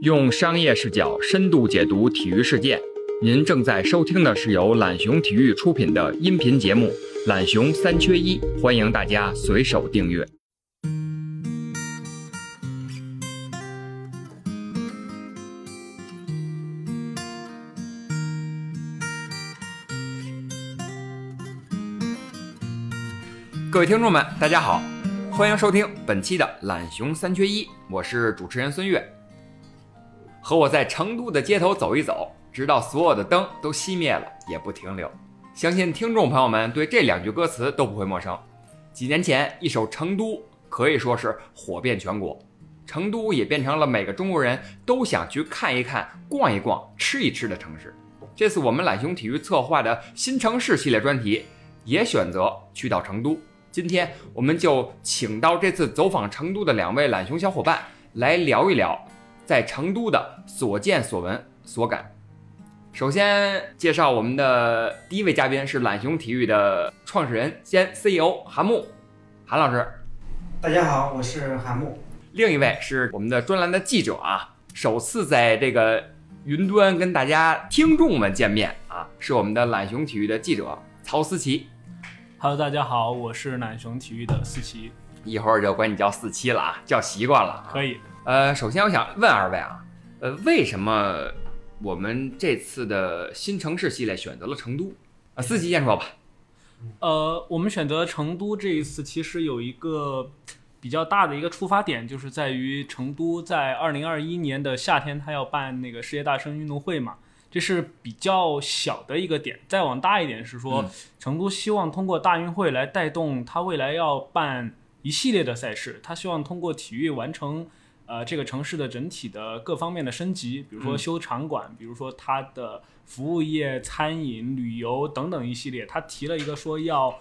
用商业视角深度解读体育事件。您正在收听的是由懒熊体育出品的音频节目《懒熊三缺一》，欢迎大家随手订阅。各位听众们，大家好，欢迎收听本期的《懒熊三缺一》，我是主持人孙悦。和我在成都的街头走一走，直到所有的灯都熄灭了也不停留。相信听众朋友们对这两句歌词都不会陌生。几年前，一首《成都》可以说是火遍全国，成都也变成了每个中国人都想去看一看、逛一逛、吃一吃的城市。这次我们懒熊体育策划的新城市系列专题，也选择去到成都。今天，我们就请到这次走访成都的两位懒熊小伙伴来聊一聊在成都的所见所闻所感。首先介绍我们的第一位嘉宾是懒熊体育的创始人兼 CEO 韩木，韩老师。大家好，我是韩木。另一位是我们的专栏的记者啊，首次在这个云端跟大家听众们见面啊，是我们的懒熊体育的记者曹思琪。Hello，大家好，我是懒熊体育的思琪，一会儿就管你叫四七了啊，叫习惯了。可以。呃，首先我想问二位啊，呃，为什么我们这次的新城市系列选择了成都？啊，司机先说吧。呃，我们选择成都这一次，其实有一个比较大的一个出发点，就是在于成都在二零二一年的夏天，它要办那个世界大生运动会嘛，这是比较小的一个点。再往大一点是说，嗯成都希望通过大运会来带动它未来要办一系列的赛事，它希望通过体育完成。呃，这个城市的整体的各方面的升级，比如说嗯修场馆，比如说它的服务业、餐饮、旅游等等一系列，他提了一个说要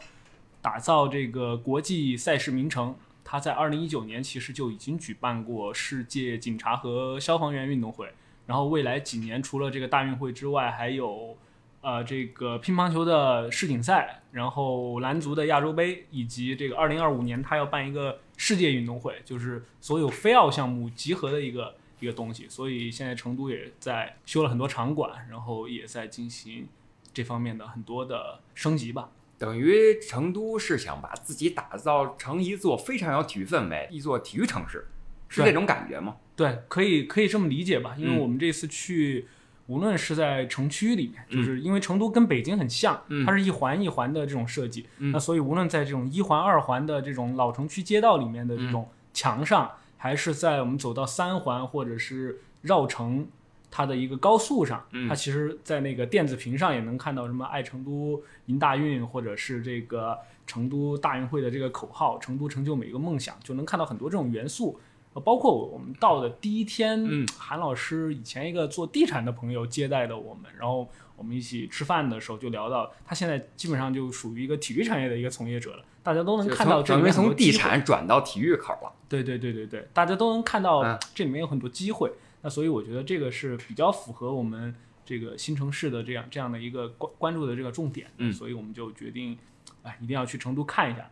打造这个国际赛事名城。他在二零一九年其实就已经举办过世界警察和消防员运动会，然后未来几年除了这个大运会之外，还有呃这个乒乓球的世锦赛，然后男足的亚洲杯，以及这个二零二五年他要办一个世界运动会，就是所有非奥项目集合的一个一个东西。所以现在成都也在修了很多场馆，然后也在进行这方面的很多的升级吧。等于成都是想把自己打造成一座非常有体育氛围、一座体育城市，是对这种感觉吗？对，可以可以这么理解吧？因为嗯我们这次去，无论是在城区里面，嗯就是因为成都跟北京很像，嗯它是一环一环的这种设计，嗯那所以无论在这种一环、二环的这种老城区街道里面的嗯这种墙上，还是在我们走到三环或者是绕城。它的一个高速上，嗯它其实，在那个电子屏上也能看到什么“爱成都，迎大运”或者是这个成都大运会的这个口号“成都成就每一个梦想”，就能看到很多这种元素。呃包括我们到的第一天，嗯韩老师以前一个做地产的朋友接待的我们，然后我们一起吃饭的时候就聊到，他现在基本上就属于一个体育产业的一个从业者了，大家都能看到这里面从地产转到体育口了。对对对对对，大家都能看到嗯这里面有很多机会。那所以我觉得这个是比较符合我们这个新城市的这样这样的一个关关注的这个重点。嗯所以我们就决定，哎，一定要去成都看一下。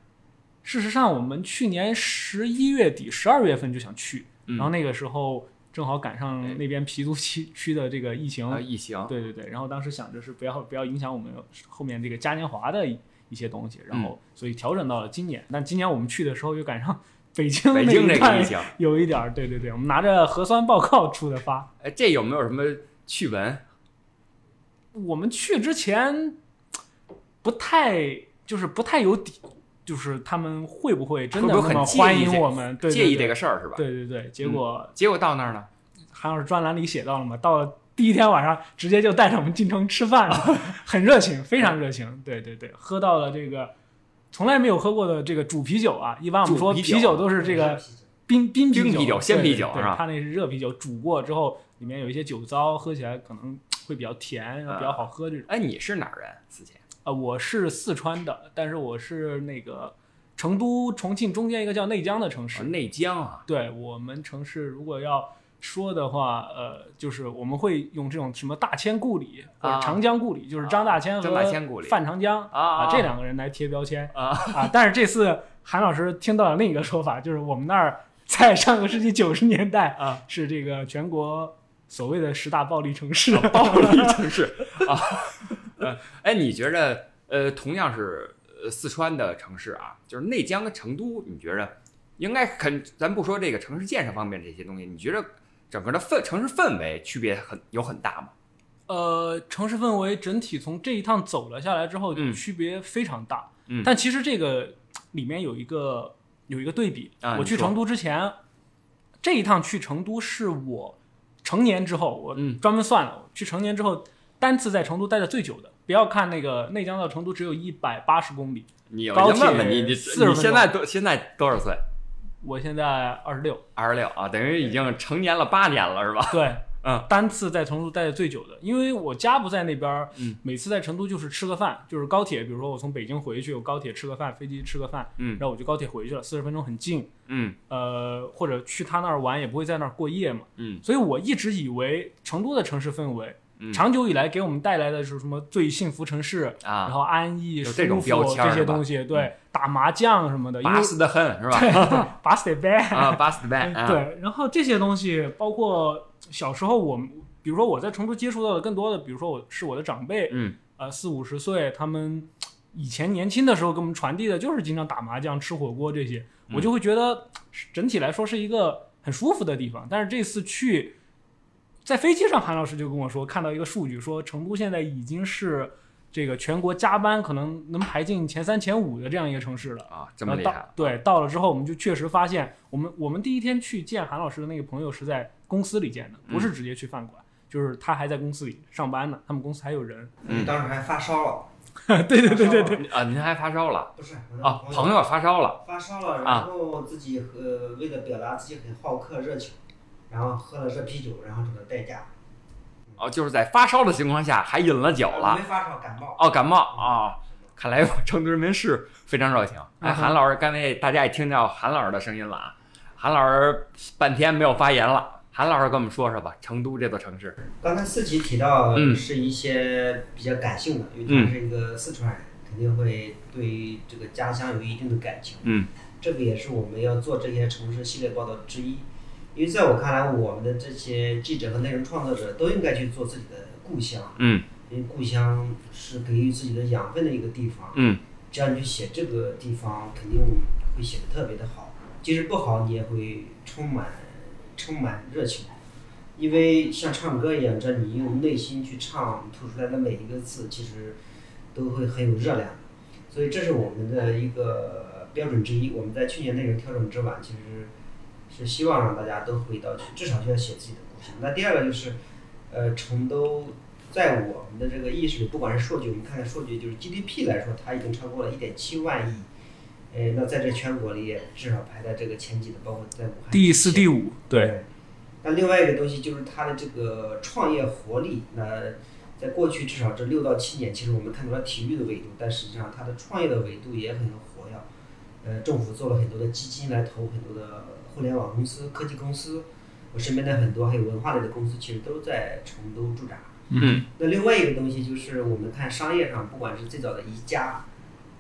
事实上，我们去年十一月底、十二月份就想去，嗯然后那个时候正好赶上那边郫都区 区的这个疫情，啊，疫情，对对对，然后当时想着是不要不要影响我们后面这个嘉年华的一一些东西，然嗯后所以调整到了今年。但今年我们去的时候又赶上北京北京这个疫情，有一点儿，对对对，我们拿着核酸报告出的发。哎，这有没有什么趣闻？我们去之前不太就是不太有底，就是他们会不会真的很介意这迎我们？对对介意对这个事儿是吧？对对对，结果结果到那儿呢，韩老师专栏里写到了嘛，到了第一天晚上直接就带着我们进城吃饭了，很热情，非常热情。对对对，喝到了这个从来没有喝过的这个煮啤酒啊，一般我们说啤酒都是这个冰冰啤冰啤酒鲜对啤酒是吧对它那是热啤酒，煮过之后里面有一些酒糟，喝起来可能会比较甜，比较好喝这种。哎，你是哪儿人？思琪？呃，我是四川的，但是我是那个成都、重庆中间一个叫内江的城市。哦内江啊，对我们城市如果要说的话，呃，就是我们会用这种什么大千故里或者啊长江故里，就是张大千和范长江啊这两个人来贴标签啊 啊。但是这次韩老师听到了另一个说法，就是我们那儿在上个世纪九十年代啊，是这个全国所谓的十大暴力城市。暴力城市啊。呃，哎，你觉着呃，同样是呃四川的城市啊，就是内江跟成都，你觉着应该肯，咱不说这个城市建设方面这些东西，你觉着整个的氛城市氛围区别很有很大吗？呃，城市氛围整体从这一趟走了下来之后，嗯区别非常大。嗯但其实这个里面有一个有一个对比。啊我去成都之前，这一趟去成都是我成年之后，我嗯专门算了，我去成年之后单次在成都待的最久的。不要看那个内江到成都只有一百八十公里，你有高人问问铁你，你40你现在多现在多少岁？我现在二十六。二十六啊，等于已经成年了八年了，是吧？对，嗯，单次在成都待的最久的，因为我家不在那边儿，嗯，每次在成都就是吃个饭，就是高铁，比如说我从北京回去，我高铁吃个饭，飞机吃个饭，嗯。然后我就高铁回去了，四十分钟很近，嗯。呃，或者去他那儿玩也不会在那儿过夜嘛，嗯。所以我一直以为成都的城市氛围，嗯。长久以来给我们带来的是什么最幸福城市，然啊，后安逸、舒有这种服这些东西，对，打麻将什么的，巴适的很，是吧？对 巴适得拜啊，巴适的拜啊，对，然后这些东西包括小时候我们，比如说我在成都接触到的更多的，比如说我是我的长辈，嗯。呃四五十岁，他们以前年轻的时候给我们传递的就是经常打麻将、吃火锅这些，嗯。我就会觉得整体来说是一个很舒服的地方。但是这次去，在飞机上，韩老师就跟我说，看到一个数据，说成都现在已经是这个全国加班可能能排进前三前五的这样一个城市了。啊，这么厉害到，对，到了之后，我们就确实发现，我们我们第一天去见韩老师的那个朋友是在公司里见的，不嗯是直接去饭馆，就是他还在公司里上班呢，他们公司还有人。嗯当时还发烧了。对对对对对，啊，您还发烧了不是啊？朋友发烧了，发烧了，然后自己呃为了表达自己很好客热情，然后喝了这啤酒，然后这个代驾。哦，就是在发烧的情况下还饮了酒了没，发烧，感冒。哦，感冒啊。看来成都人民是非常热情。哎，韩老师，刚才大家也听到韩老师的声音了啊。韩老师半天没有发言了，韩老师跟我们说说吧，成都这座城市。刚才四级提到嗯是一些比较感性的，因为他是一个四川人，肯定会对于这个家乡有一定的感情。嗯这个也是我们要做这些城市系列报道之一。因为在我看来，我们的这些记者和内容创作者都应该去做自己的故乡，嗯因为故乡是给予自己的养分的一个地方。嗯只要你去写这个地方，肯定会写的特别的好。即使不好，你也会充满充满热情，因为像唱歌一样，这你用内心去唱，吐出来的每一个字，其实都会很有热量。所以这是我们的一个标准之一。我们在去年内容调整之晚，其实是希望让大家都回到去，至少就要写自己的故乡。那第二个就是，呃，成都在我们的这个意识里，不管是数据，我们看看数据，就是 GDP 来说，它已经超过了一点七万亿。呃，那在这全国里也至少排在这个前几的，包括在武汉。第四、第五，对，对。那另外一个东西就是它的这个创业活力。那在过去至少这六到七年，其实我们看到了体育的维度，但实际上它的创业的维度也很活跃。呃，政府做了很多的基金来投很多的互联网公司、科技公司。我身边的很多还有文化类的公司，其实都在成都驻扎。嗯那另外一个东西就是我们看商业上，不管是最早的宜家，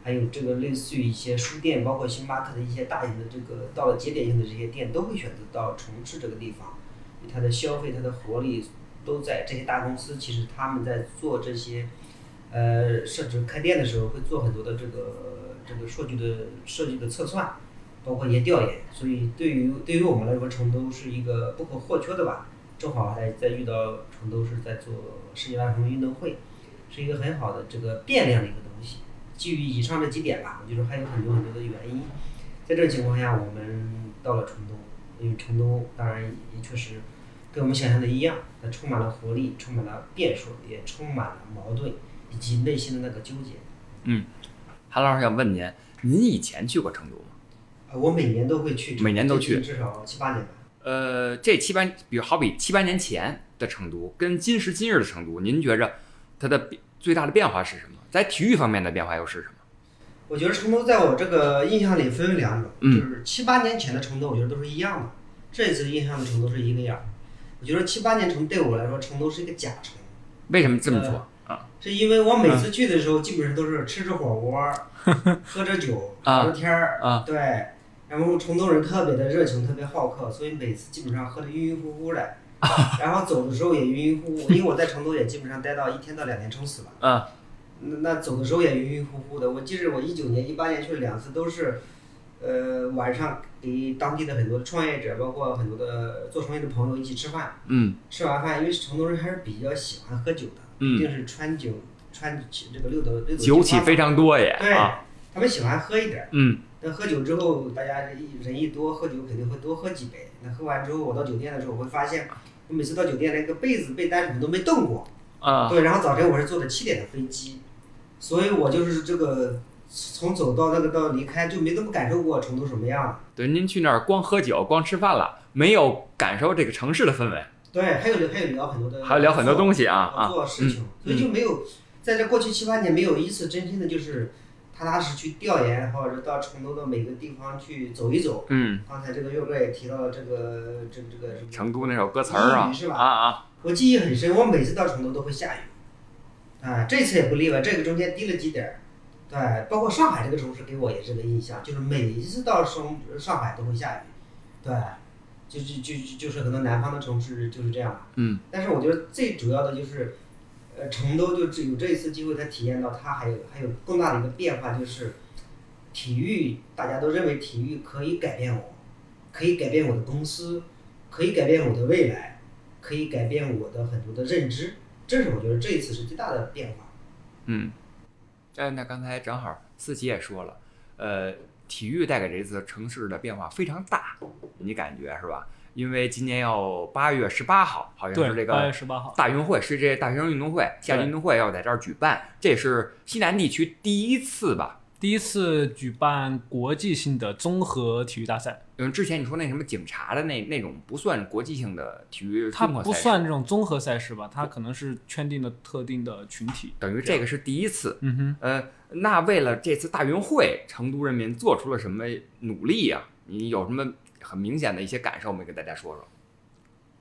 还有这个类似于一些书店，包括星巴克的一些大型的这个到了节点性的这些店，都会选择到城市这个地方，因为它的消费、它的活力都在这些大公司。其实他们在做这些，呃，甚至开店的时候会做很多的这个这个数据的设计的测算，包括一些调研。所以对于对于我们来说，成都是一个不可或缺的吧。正好还在遇到成都是在做世界大运运动会，是一个很好的这个变量的一个东西。基于以上这几点吧，我觉得还有很多很多的原因。在这个情况下，我们到了成都，因为成都当然也确实跟我们想象的一样，它充满了活力，充满了变数，也充满了矛盾以及内心的那个纠结。嗯韩老师想问您，您以前去过成都？我每年都会去，每年都去至少七八年吧。呃，这七八，比如好比七八年前的成都，跟今时今日的成都，您觉着它的变最大的变化是什么？在体育方面的变化又是什么？我觉得成都在我这个印象里分为两种，嗯就是七八年前的成都，我觉得都是一样的。这次印象的成都是一个样儿。我觉得七八年成对我来说，成都是一个假城，为什么这么说啊？是因为我每次去的时候，基本上都是吃着火锅儿，喝着酒，啊聊着天儿，啊对。然然后成都人特别的热情，特别好客，所以每次基本上喝得晕晕乎乎的，然后走的时候也晕晕乎乎，因为我在成都也基本上待到一天到两天撑死了。嗯那那走的时候也晕晕乎乎的。我记得我一九年、一八年去了两次，都是，呃，晚上给当地的很多创业者，包括很多的做创业的朋友一起吃饭。嗯吃完饭，因为成都人还是比较喜欢喝酒的，一嗯，定是川酒川起这个六斗六斗酒起非常常多耶对啊，，他们喜欢喝一点儿。嗯那喝酒之后，大家人一人一多，喝酒肯定会多喝几杯。那喝完之后，我到酒店的时候，我会发现，我每次到酒店那个被子、被单什么都没动过。啊对，然后早晨我是坐的七点的飞机，所以我就是这个从走到那个到离开就没怎么感受过成都什么样。对，您去那儿光喝酒、光吃饭了，没有感受这个城市的氛围，对，还有还有聊很多的，还有聊很多东西啊合啊，作事情，嗯所以就没有在这过去七八年没有一次真心的就是踏踏实去调研，或者是到成都的每个地方去走一走。嗯，刚才这个岳哥也提到了这个这这个什么成都那首歌词儿啊是吧啊啊，我记忆很深，我每次到成都都会下雨，啊，这次也不例外，这个中间低了几点儿，对，包括上海这个城市给我也是个印象，就是每一次到上上海都会下雨，对，就就就就就是很多南方的城市就是这样，嗯，但是我觉得最主要的就是，呃，成都就只有这一次机会，他体验到它还有还有更大的一个变化，就是体育，大家都认为体育可以改变我，可以改变我的公司，可以改变我的未来。可以改变我的很多的认知，这是我觉得这一次是最大的变化。嗯，哎，那刚才正好思琪也说了，呃，体育带给这次城市的变化非常大，你感觉是吧？因为今年要八月十八号，好像是这个，八月个十八号，大运会，是这大学生运动会、夏季运动会要在这儿举办，这也是西南地区第一次吧？第一次举办国际性的综合体育大赛，因为之前你说那什么警察的那那种不算国际性的体育它不算这种综合赛事吧，它可能是圈定的特定的群体。等于这个是第一次。嗯哼，呃，那为了这次大运会，成都人民做出了什么努力呀、你有什么很明显的一些感受没？跟大家说说。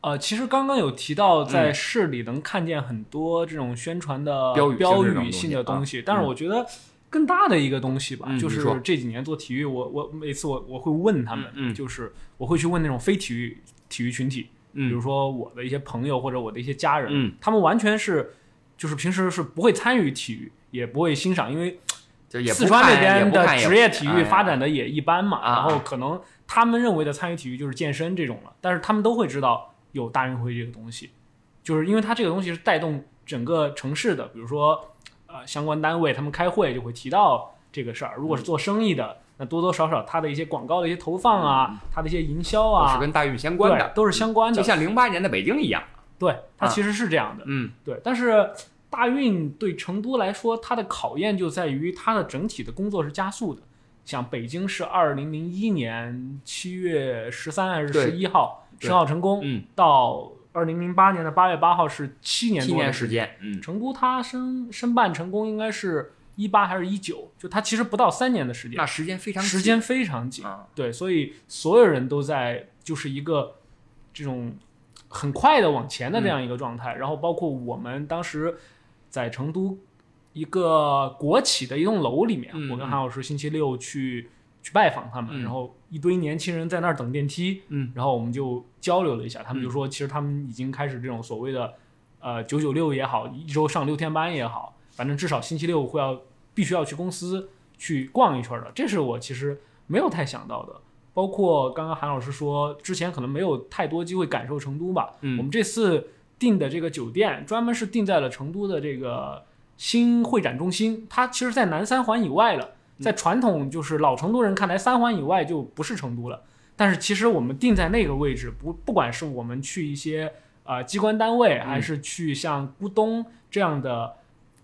呃，其实刚刚有提到，在市里能看见很多这种宣传的标语性标语性的东西，但是嗯我觉得更大的一个东西吧，就是这几年做体育，我我每次我我会问他们，就是我会去问那种非体育体育群体，比如嗯说我的一些朋友或者我的一些家人，嗯他们完全是就是平时是不会参与体育，也不会欣赏，因为就也四川那边的职业体育发展的也一般嘛，啊。然后可能他们认为的参与体育就是健身这种了，但是他们都会知道有大运会这个东西，就是因为它这个东西是带动整个城市的，比如说呃相关单位他们开会就会提到这个事儿，如果是做生意的，那多多少少它的一些广告的一些投放啊，它的一些营销啊是，跟大运相关的，都是相关的，就像零八年的北京一样。对，它啊。其实是这样的。嗯。对，但是大运对成都来说，它的考验就在于它的整体的工作是加速的。像北京是二零零一年七月十三还是对十一号申奥成功，嗯，到二零零八年的八月八号是七年多的年时间，嗯。成都它申申办成功应该是一八还是一九，就它其实不到三年的时间。那，时间非常时间非常紧。啊，对，所以所有人都在就是一个这种很快的往前的这样一个状态。然后包括我们当时在成都一个国企的一栋楼里面，嗯我跟韩老师星期六去去拜访他们，嗯。然后一堆年轻人在那儿等电梯，嗯，然后我们就交流了一下，他们就说其实他们已经开始这种所谓的呃九九六也好，一周上六天班也好，反正至少星期六会要必须要去公司去逛一圈的，这是我其实没有太想到的。包括刚刚韩老师说，之前可能没有太多机会感受成都吧。嗯。我们这次订的这个酒店，专门是订在了成都的这个新会展中心，它其实在南三环以外了。在传统就是老成都人看来，三环以外就不是成都了。但是其实我们定在那个位置，不不管是我们去一些呃机关单位，还是去像咕咚这样的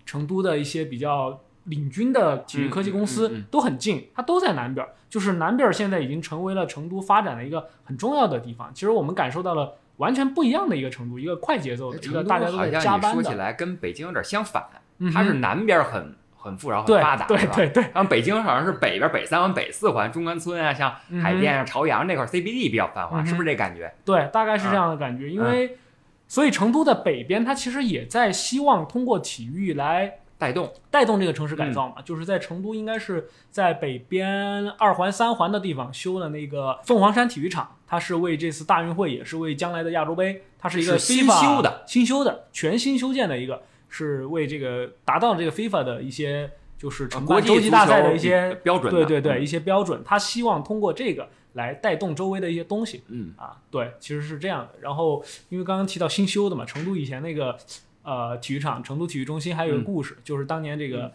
成都的一些比较领军的体育科技公司，嗯嗯嗯嗯都很近，它都在南边儿。就是南边儿现在已经成为了成都发展的一个很重要的地方。其实我们感受到了完全不一样的一个程度，一个快节奏的，一个大家都好在加班说起的。来跟北京有点相反，它是南边很很富饶、很对发达，对？对对，然后北京好像是北边北三环、北四环、中关村啊，像海淀啊、朝阳那块儿 CBD 比较繁华，是不是这感觉？对，大概是这样的感觉。因为，所以成都的北边，它其实也在希望通过体育来带动，带动这个城市改造嘛，就是在成都应该是在北边二环、三环的地方修的那个凤凰山体育场，它是为这次大运会，也是为将来的亚洲杯，它是一个是新修的、新修的、全新修建的一个，是为这个达到这个 FIFA 的一些就是国际洲际大赛的一些标准，对对对一些标准，他希望通过这个来带动周围的一些东西。嗯，啊，对，其实是这样的。然后因为刚刚提到新修的嘛，成都以前那个呃体育场，成都体育中心还有一个嗯故事，就是当年这个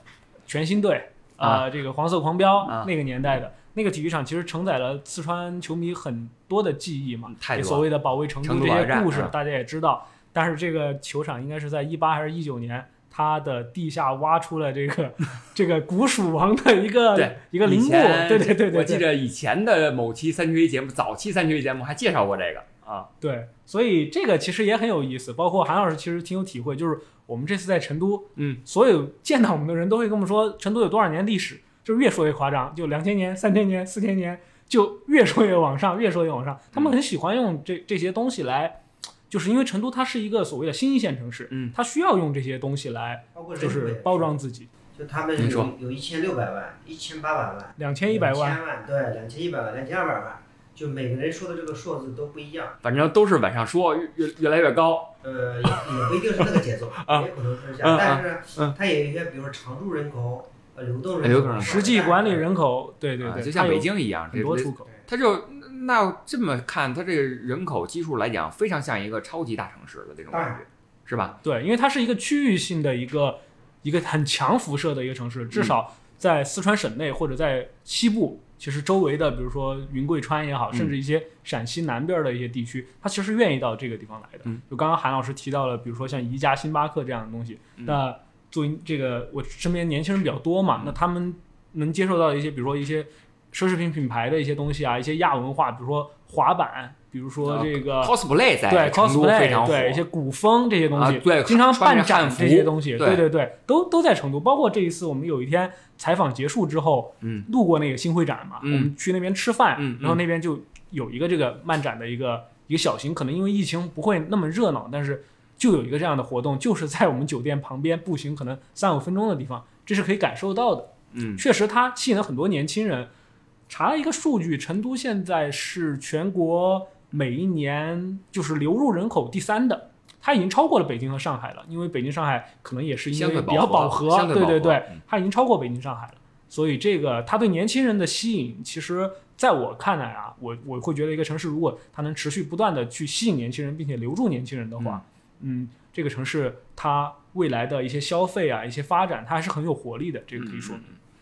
全新队啊呃这个黄色狂飙、啊那个年代的。那个体育场其实承载了四川球迷很多的记忆嘛，太所谓的保卫成都这些故事大家也知道。但是这个球场应该是在一八还是一九年，它的地下挖出了这个 这个古蜀王的一个对一个陵墓，对对对对，我记得以前的某期三缺一节目，早期三缺一节目还介绍过这个啊，对，所以这个其实也很有意思。包括韩老师其实挺有体会，就是我们这次在成都，嗯，所有见到我们的人都会跟我们说，成都有多少年历史，就是越说越夸张，就两千年、三千年、四千年，就越说越往上，越说越往上。他们很喜欢用这这些东西来，就是因为成都它是一个所谓的新一线城市，嗯，它需要用这些东西来包括人就是包装自己。就他们有有一千六百万、一千八百万、两千一百万，千万，对，两千一百万、两千二百万，就每个人说的这个数字都不一样。反正都是往上说，越越越来越高。呃，也也不一定是那个节奏，啊也可能是这。但是嗯它也有一些，比如说常住人口、呃流动人口、流动人口实际管理人口，对对对，啊就像北京一样，很多出口。它就那这么看，它这个人口基数来讲，非常像一个超级大城市的这种感觉，是吧？对，因为它是一个区域性的一个一个很强辐射的一个城市，至少在四川省内或者在西部，其实周围的，比如说云贵川也好，嗯甚至一些陕西南边的一些地区，它其实愿意到这个地方来的。嗯就刚刚韩老师提到了，比如说像宜家、星巴克这样的东西，嗯那作为这个我身边年轻人比较多嘛，嗯那他们能接受到一些，比如说一些奢侈品品牌的一些东西啊，一些亚文化，比如说滑板，比如说这个。cosplay 在 cosplay，常火，对一些古风这些东西，啊对经常办展这些东西，对对对对，都都在成都。包括这一次我们有一天采访结束之后，嗯，路过那个新会展嘛，嗯我们去那边吃饭，嗯嗯然后那边就有一个这个漫展的一个一个小型，可能因为疫情不会那么热闹，但是就有一个这样的活动，就是在我们酒店旁边步行可能三五分钟的地方，这是可以感受到的。嗯确实，它吸引了很多年轻人。查了一个数据，成都现在是全国每一年就是流入人口第三的，它已经超过了北京和上海了。因为北京、上海可能也是因为比较饱和，对饱和对对它已经超过北京、上海了。所以这个它对年轻人的吸引，其实在我看来啊，我我会觉得一个城市如果它能持续不断的去吸引年轻人，并且留住年轻人的话，嗯这个城市它未来的一些消费啊、一些发展，它还是很有活力的。这个可以说，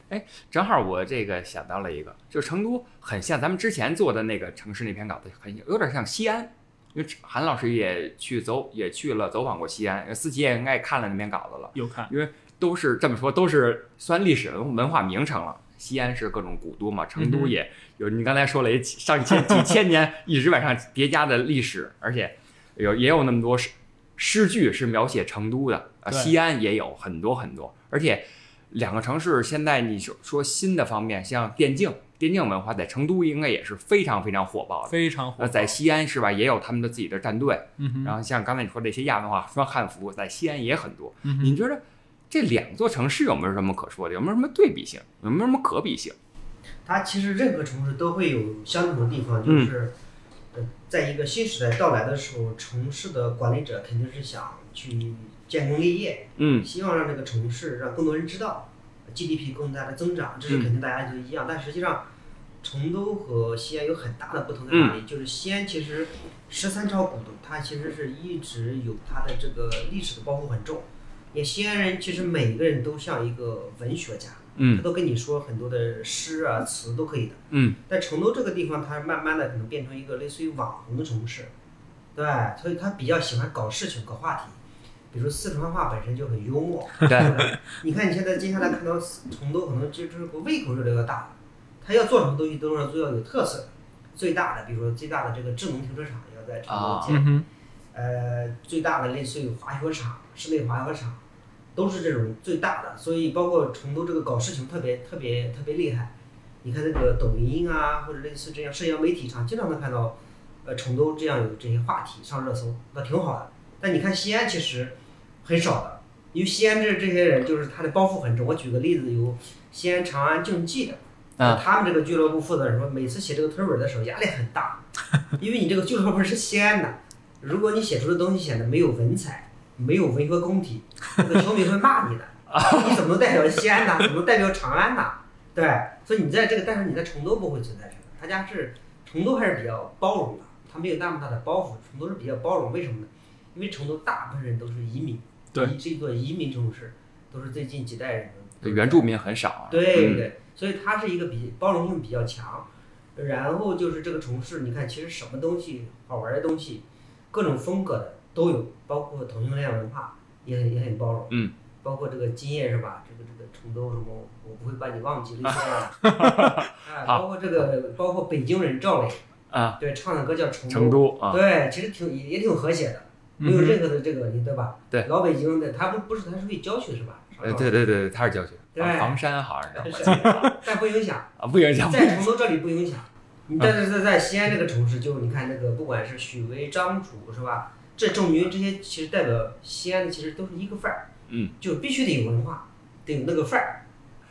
哎，正好我这个想到了一个，就是成都很像咱们之前做的那个城市那篇稿子，很有点像西安。因为韩老师也去走，也去了走访过西安，思琪也应该看了那篇稿子了。有看，因为都是这么说，都是算历史文化名城了。西安是各种古都嘛，成都也有。你刚才说了，也上千几千年一直往上叠加的历史，而且有也有那么多诗诗句是描写成都的啊。西安也有很多很多，而且两个城市现在你说说新的方面，像电竞，电竞文化在成都应该也是非常非常火爆的。非常火爆。那在西安是吧，也有他们的自己的战队。嗯，然后像刚才你说的这些亚文化，穿汉服，在西安也很多。你觉得这两座城市有没有什么可说的？有没有什么对比性？有没有什么可比性？它其实任何城市都会有相同的地方，嗯就是，呃，在一个新时代到来的时候，城市的管理者肯定是想去建功立业，嗯希望让这个城市让更多人知道，GDP 更大的增长，这是肯定大家都一样。但实际上，成都和西安有很大的不同在哪里？就是西安其实十三朝古都，它其实是一直有它的这个历史的包袱很重。也西安人其实每个人都像一个文学家，他嗯都跟你说很多的诗啊词都可以的。嗯但成都这个地方，它慢慢的可能变成一个类似于网红的城市，对，所以他比较喜欢搞事情、搞话题。比如四川话本身就很幽默，你看你现在接下来看到成都，可能就这个胃口越来越大了，他要做什么东西都要都要有特色的。最大的，比如说最大的这个智能停车场要在成都建，嗯，呃，最大的类似于滑雪场、室内滑雪场，都是这种最大的。所以包括成都这个搞事情特别特别特别厉害。你看那个抖音啊，或者类似这样社交媒体上，经常能看到，呃，成都这样有这些话题上热搜，那挺好的。但你看西安其实很少的，因为西安这这些人就是他的包袱很重。我举个例子，有西安长安竞技的，啊他们这个俱乐部负责人说，每次写这个推文的时候压力很大，因为你这个俱乐部是西安的，如果你写出的东西显得没有文采，没有违和工体，那个球迷会骂你的。你怎么能代表西安呢？怎么能代表长安呢？对，所以你在这个，但是你在成都不会存在这个，他家是成都还是比较包容的，他没有那么大的包袱，成都是比较包容。为什么呢？因为成都大部分人都是移民，对移这座移民城市，都是最近几代人对原住民很少啊。嗯对对，所以它是一个比包容性比较强。然后就是这个城市，你看其实什么东西好玩的东西，各种风格的都有，包括同性恋文化也很也很包容。嗯。包括这个今夜是吧？这个这个成都什么，我不会把你忘记，类似这样的。啊，包括这个，包括北京人赵磊，啊，对，唱的歌叫《成都》。成都啊，对，其实挺也也挺和谐的，没有任何的这个，你对吧？对老北京的，他不不是他是属于郊区是吧？呃，对对对，他是郊区，对房房山好像 是是但不影响。啊，不影响。在成都这里不影响，你但是在在西安这个城市，就你看那个，不管是许巍、张楚是吧，这郑钧这些，其实代表西安的，其实都是一个范儿，嗯，就必须得有文化，得有那个范儿，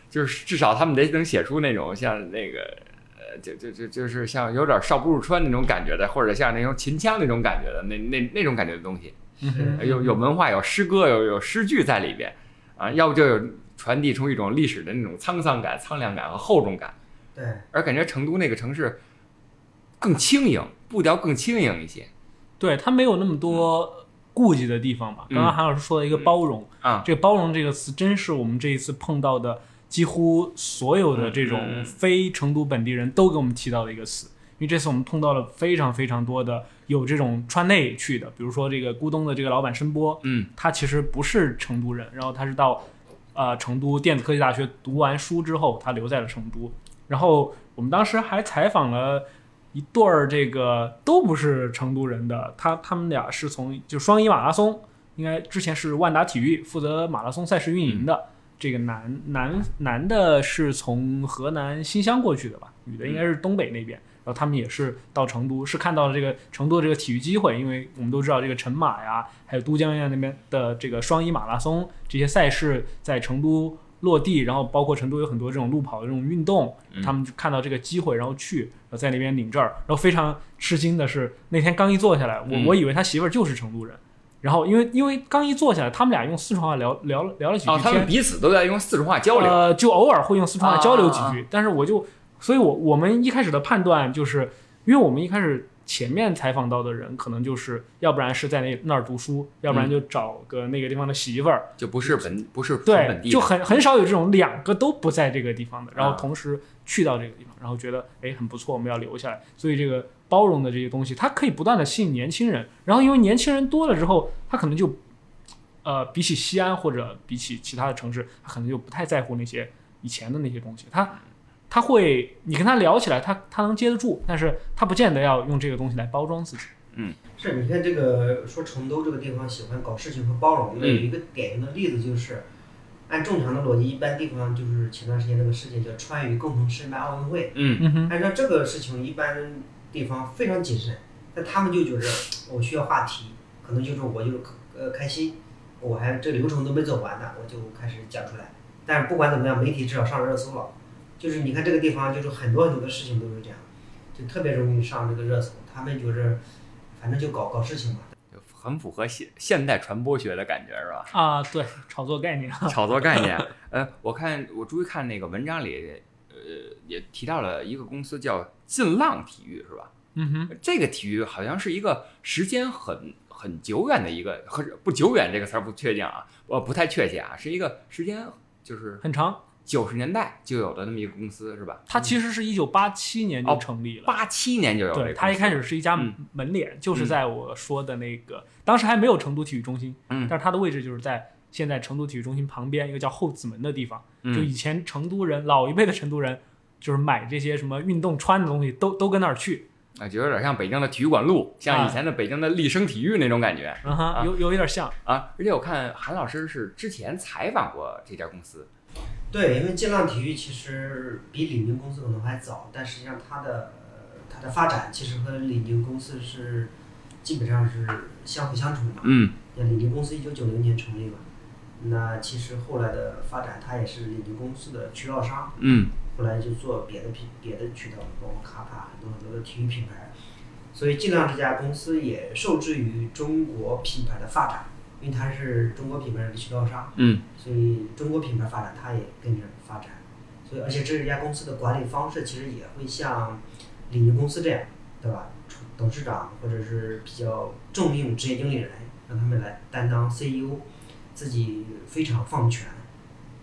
就是至少他们得能写出那种像那个，呃，就就就就是像有点少不入川那种感觉的，或者像那种秦腔那种感觉的那那那种感觉的东西，嗯有有文化，有诗歌，有有诗句在里边，啊，要不就有传递出一种历史的那种沧桑感、苍凉感和厚重感，对，而感觉成都那个城市更轻盈，步调更轻盈一些对他没有那么多顾忌的地方吧。嗯刚刚韩老师说的一个包容，啊，这个包容这个词，真是我们这一次碰到的几乎所有的这种嗯非成都本地人都给我们提到的一个词。因为这次我们碰到了非常非常多的有这种川内去的，比如说这个咕咚的这个老板申波，嗯他其实不是成都人，然后他是到呃成都电子科技大学读完书之后，他留在了成都。然后我们当时还采访了一对儿这个都不是成都人的，他他们俩是从就双一马拉松，应该之前是万达体育负责马拉松赛事运营的。这个男男男的是从河南新乡过去的吧，女的应该是东北那边。然后他们也是到成都，是看到了这个成都的这个体育机会，因为我们都知道这个陈马呀，还有都江堰那边的这个双一马拉松这些赛事在成都落地，然后包括成都有很多这种路跑的这种运动，嗯。他们就看到这个机会，然后去，然后在那边领证儿。然后非常吃惊的是，那天刚一坐下来，我嗯。我以为他媳妇儿就是成都人，然后因为因为刚一坐下来，他们俩用四川话聊聊聊了几句哦，他们，彼此都在用四川话交流，呃，就偶尔会用四川话交流几句，但是我就，所以我我们一开始的判断就是，因为我们一开始前面采访到的人，可能就是要不然是在那那儿读书，要不然就找个那个地方的媳妇儿，就不是本不是对本，地的，就很很少有这种两个都不在这个地方的，然后啊同时去到这个地方，然后觉得哎很不错，我们要留下来。所以这个包容的这些东西，它可以不断的吸引年轻人，然后因为年轻人多了之后，他可能就呃比起西安或者比起其他的城市，他可能就不太在乎那些以前的那些东西，他。他会，你跟他聊起来，他他能接得住，但是他不见得要用这个东西来包装自己。嗯是，你看这个说成都这个地方喜欢搞事情和包容，那有一个典型的例子就是，按正常的逻辑，一般地方就是前段时间那个事件叫川渝共同申办奥运会，嗯按照这个事情，一般地方非常谨慎，但他们就觉得我需要话题，可能就是我就是呃开心，我还这流程都没走完呢，我就开始讲出来。但是不管怎么样，媒体至少上热搜了。就是你看这个地方，就是很多很多的事情都是这样，就特别容易上这个热搜。他们就是，反正就搞搞事情嘛。就很符合现现代传播学的感觉是吧？啊，对，炒作概念，炒作概念。呃，我看我注意看那个文章里，呃，也提到了一个公司叫劲浪体育是吧？嗯哼，这个体育好像是一个时间很很久远的一个，很不久远这个词儿不确定啊，我不太确切啊，是一个时间就是很长。九十年代就有的那么一个公司是吧？它其实是一九八七年就哦成立了。八七年就有这个对，它一开始是一家嗯门脸，就是在我说的那个，当时还没有成都体育中心，嗯但是它的位置就是在现在成都体育中心旁边一个叫后子门的地方。嗯就以前成都人老一辈的成都人，就是买这些什么运动穿的东西，都都跟那儿去。啊，就有点像北京的体育馆路，像啊以前的北京的立生体育那种感觉嗯哼，啊有有一点像。啊。而且我看韩老师是之前采访过这家公司，对，因为劲浪体育其实比李宁公司可能还早，但实际上它的呃它的发展其实和李宁公司是基本上是相辅相成的。嗯那李宁公司一九九零年成立嘛，那其实后来的发展，它也是李宁公司的渠道商，嗯后来就做别的品别的渠道，包括卡卡很多很多的体育品牌。所以劲浪这家公司也受制于中国品牌的发展，因为它是中国品牌的渠道商，嗯所以中国品牌发展它也跟着发展。所以而且这家公司的管理方式其实也会像李宁公司这样，对吧？董事长或者是比较重用职业经理人，让他们来担当 CEO，自己非常放权。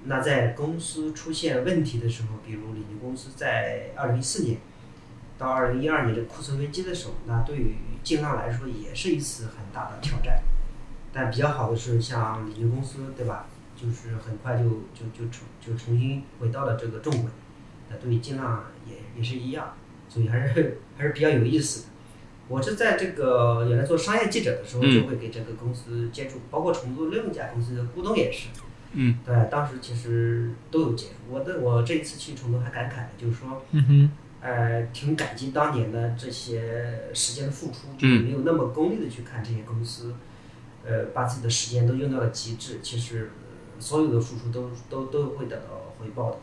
那在公司出现问题的时候，比如李宁公司在二零一四年到二零一二年的库存危机的时候，那对于劲浪来说也是一次很大的挑战。但比较好的是，像李宁公司，对吧？就是很快就就就重就重新回到了这个正轨。那对于劲浪也也是一样，所以还是还是比较有意思的。我是在这个原来做商业记者的时候，嗯就会给这个公司接触，包括成都另一家公司的股东也是。嗯，对，当时其实都有接触。我的我这一次去成都还感慨的就是说，嗯挺感激当年的这些时间的付出，就是没有那么功利的去看这些公司，呃，把自己的时间都用到了极致。其实、呃所有的付出都都都会得到回报的，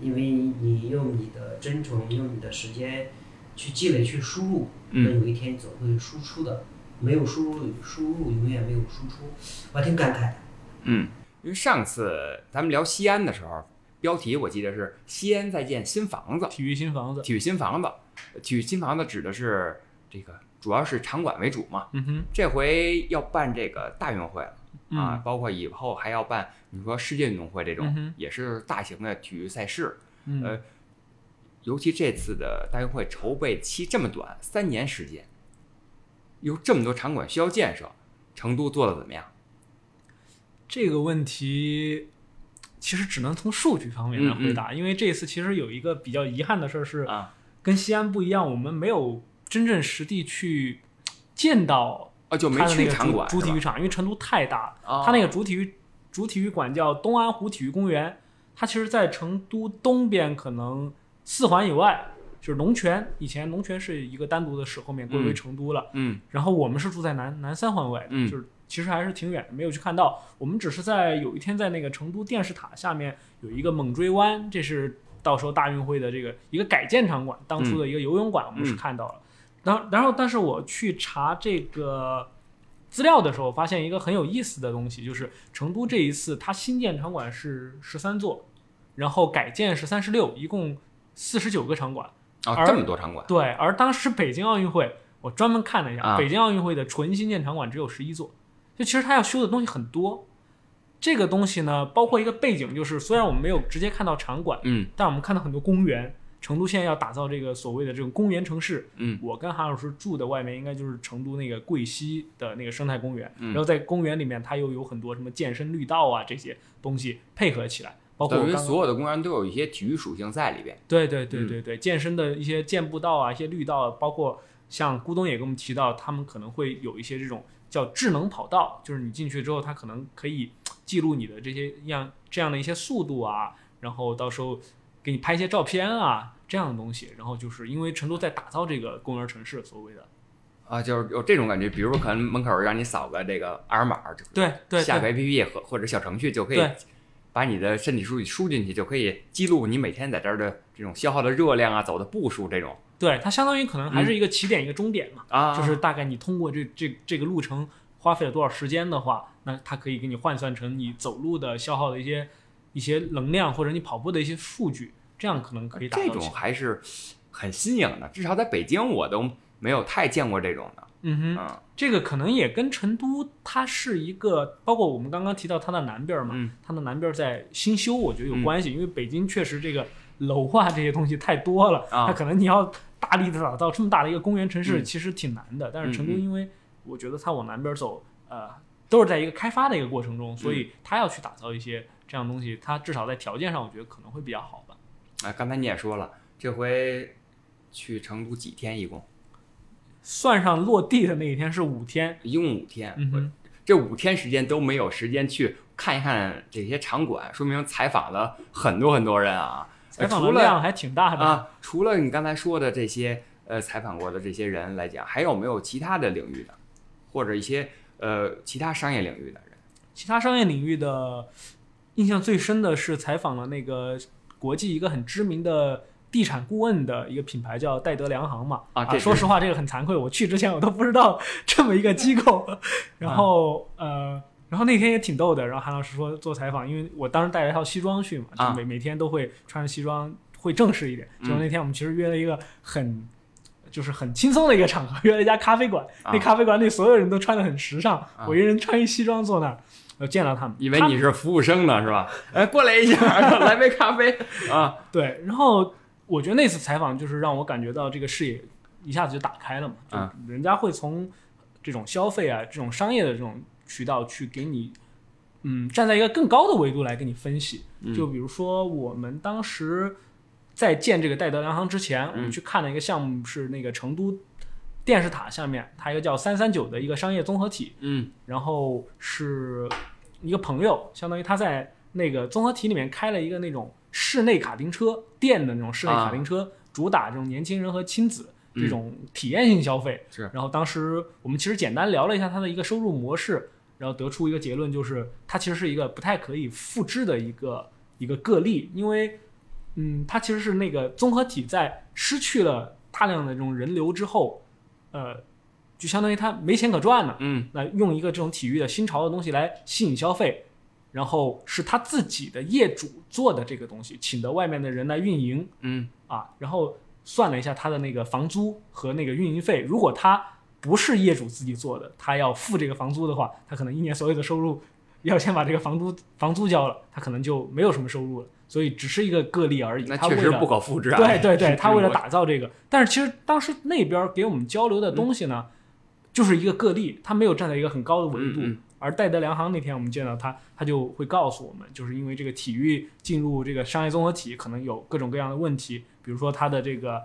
因为你用你的真诚，用你的时间去积累、去输入，那嗯有一天总会输出的。没有输入，输入永远没有输出，我还挺感慨的。嗯，因为上次咱们聊西安的时候，标题我记得是“西安在建新房子体育新房”，子，体育新房子，体育新房子指的是这个主要是场馆为主嘛。嗯哼，这回要办这个大运会了啊，嗯包括以后还要办，你说世界运动会这种，嗯也是大型的体育赛事。嗯呃尤其这次的大运会筹备期这么短，三年时间，有这么多场馆需要建设，成都做的怎么样？这个问题其实只能从数据方面来回答，因为这次其实有一个比较遗憾的事儿是，啊，跟西安不一样，我们没有真正实地去见到啊，就没它的那个场馆主体育场，因为成都太大了。哦它那个主体育主体育馆叫东安湖体育公园，它其实在成都东边，可能四环以外，就是龙泉。以前龙泉是一个单独的市，后面归为嗯成都了。嗯然后我们是住在南南三环外的，嗯就是其实还是挺远的，没有去看到。我们只是在有一天在那个成都电视塔下面有一个猛追湾，这是到时候大运会的这个一个改建场馆，当初的一个游泳馆，我们是看到了。然后，然后，但是我去查这个资料的时候，发现一个很有意思的东西，就是成都这一次它新建场馆是十三座，然后改建是三十六，一共四十九个场馆。哦，这么多场馆，对，而当时北京奥运会，我专门看了一下，啊北京奥运会的纯新建场馆只有十一座，就其实它要修的东西很多。这个东西呢，包括一个背景，就是虽然我们没有直接看到场馆，嗯但我们看到很多公园。成都现在要打造这个所谓的这种公园城市，嗯。我跟韩老师住的外面应该就是成都那个桂溪的那个生态公园，嗯。然后在公园里面它又有很多什么健身绿道啊这些东西配合起来，包括我刚刚等于所有的公园都有一些体育属性在里边。对对对嗯对对，健身的一些健步道啊，一些绿道，包括像咕咚也跟我们提到，他们可能会有一些这种叫智能跑道，就是你进去之后，它可能可以记录你的这些样这样的一些速度啊，然后到时候给你拍一些照片啊这样的东西。然后就是因为成都在打造这个公园城市，所谓的啊，就是有这种感觉，比如说可能门口让你扫个这个二维码，就对对下个 APP 或或者小程序就可以把你的身体数据输进去，就可以记录你每天在这儿的这种消耗的热量啊、走的步数这种对，它相当于可能还是一个起点一个终点嘛。啊，就是大概你通过这这这个路程花费了多少时间的话，那它可以给你换算成你走路的消耗的一些一些能量，或者你跑步的一些数据，这样可能可以达这种。还是很新颖的，至少在北京我都没有太见过这种的。嗯哼，嗯这个可能也跟成都它是一个，包括我们刚刚提到它的南边嘛，嗯它的南边在新修，我觉得有关系，因为北京确实这个楼啊这些东西太多了，啊它可能你要大力的打造这么大的一个公园城市，嗯其实挺难的。但是成都因为我觉得它往南边走，呃，都是在一个开发的一个过程中，所以它要去打造一些这样东西，它至少在条件上，我觉得可能会比较好吧。啊，刚才你也说了，这回去成都几天一共？算上落地的那一天是五天，一共五天。嗯，这五天时间都没有时间去看一看这些场馆，说明采访了很多很多人啊。采访的量还挺大的。啊，除了你刚才说的这些呃采访过的这些人来讲，还有没有其他的领域的，或者一些呃其他商业领域的人？其他商业领域的印象最深的是采访了那个国际一个很知名的地产顾问的一个品牌叫戴德梁行嘛。啊这说实话，这个很惭愧，我去之前我都不知道 这么一个机构。然后、呃，然后那天也挺逗的。然后韩老师说做采访，因为我当时带了一套西装去嘛，啊就每每天都会穿着西装，会正式一点。嗯结果那天我们其实约了一个很。就是很轻松的一个场合，约了一家咖啡馆。啊那咖啡馆里所有人都穿的很时尚，啊我一人穿一西装坐那儿，我见到他们，以为你是服务生呢，是吧？哎，过来一下，来杯咖啡啊！对，然后我觉得那次采访就是让我感觉到这个视野一下子就打开了嘛，就啊人家会从这种消费啊、这种商业的这种渠道去给你，嗯，站在一个更高的维度来给你分析。嗯就比如说我们当时在建这个戴德梁行之前，我们嗯去看了一个项目，是那个成都电视塔下面，它一个叫三三九的一个商业综合体，嗯然后是一个朋友，相当于他在那个综合体里面开了一个那种室内卡丁车店的那种室内卡丁车，主打这种年轻人和亲子这种体验性消费。是然后当时我们其实简单聊了一下它的一个收入模式，然后得出一个结论，就是它其实是一个不太可以复制的一个一个个例，因为嗯，它其实是那个综合体在失去了大量的这种人流之后，呃，就相当于他没钱可赚了。嗯那用一个这种体育的新潮的东西来吸引消费，然后是他自己的业主做的这个东西，请的外面的人来运营嗯啊，然后算了一下他的那个房租和那个运营费，如果他不是业主自己做的，他要付这个房租的话，他可能一年所有的收入要先把这个房租房租交了，他可能就没有什么收入了，所以只是一个个例而已。那确实不可复制啊。对对 对，他为了打造这个，但是其实当时那边给我们交流的东西呢，就是一个个例，他没有站在一个很高的维度。嗯嗯而戴德梁行那天我们见到他，他就会告诉我们，就是因为这个体育进入这个商业综合体，可能有各种各样的问题，比如说它的这个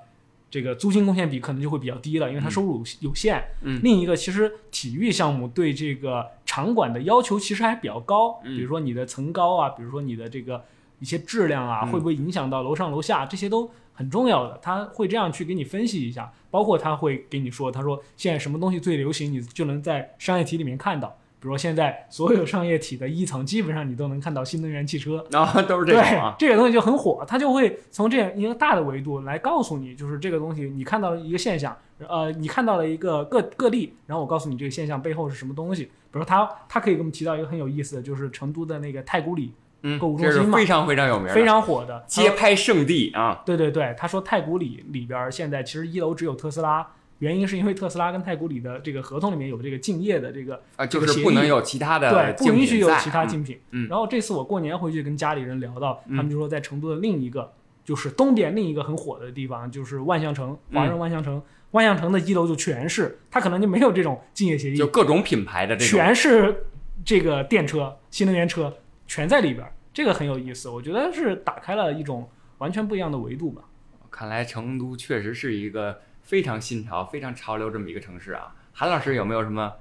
这个租金贡献比可能就会比较低了，因为它收入有限。嗯另一个，其实体育项目对这个场馆的要求其实还比较高，嗯比如说你的层高啊，比如说你的这个一些质量啊，嗯会不会影响到楼上楼下，这些都很重要的。他会这样去给你分析一下，包括他会给你说，他说现在什么东西最流行，你就能在商业体里面看到。比如说现在所有商业体的一层，基本上你都能看到新能源汽车，啊，都是这对种啊。这个东西就很火，他就会从这样一个大的维度来告诉你，就是这个东西你看到一个现象，呃，你看到了一个个个例，然后我告诉你这个现象背后是什么东西。比如说他他可以给我们提到一个很有意思的，就是成都的那个太古里嗯购物，这中心嘛是非常非常有名的，非常火的街拍圣地啊。对对对，他说太古里里边现在其实一楼只有特斯拉，原因是因为特斯拉跟太古里的这个合同里面有这个竞业的这个啊，就是不能有其他的对，不允许有其他竞品。嗯然后这次我过年回去跟家里人聊到，嗯他们就说在成都的另一个，就是东边另一个很火的地方，就是万象城，华嗯润万象城。万象城的一楼就全是，它可能就没有这种竞业协议就，各种品牌的这种。全是这个电车、新能源车全在里边儿，这个很有意思。我觉得是打开了一种完全不一样的维度吧。看来成都确实是一个非常新潮、非常潮流这么一个城市啊。韩老师有没有什么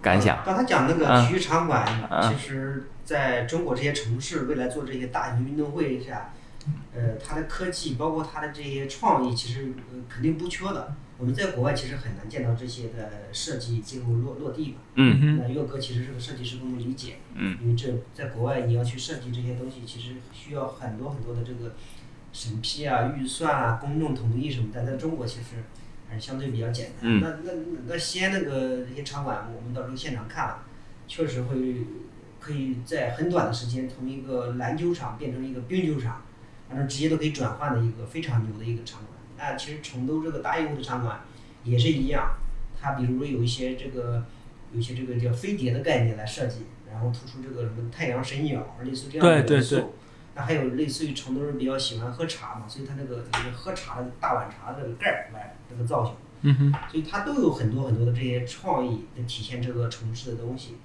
感想？刚才讲那个嗯体育场馆，嗯其实在中国这些城市未来做这些大型运动会下，呃，它的科技包括它的这些创意，其实呃肯定不缺的。我们在国外其实很难见到这些的设计进入落落地嘛。嗯哼，那岳哥其实是个设计师，不能理解。嗯，因为这在国外你要去设计这些东西，其实需要很多很多的这个审批啊、预算啊、公众同意什么的，在中国其实还是相对比较简单。嗯那那那西安那个那些场馆，我们到时候现场看了，确实会可以在很短的时间从一个篮球场变成一个冰球场，反正直接都可以转换的一个非常牛的一个场馆。那其实成都这个大用户的场馆也是一样，它比如有一些这个有一些这个叫飞碟的概念来设计，然后突出这个什么太阳神鸟，类似这样的元素。对那还有类似于成都人比较喜欢喝茶嘛，所以它那个那个喝茶的大碗茶的这个盖儿来这个造型，嗯哼，所以它都有很多很多的这些创意来体现这个城市的东西。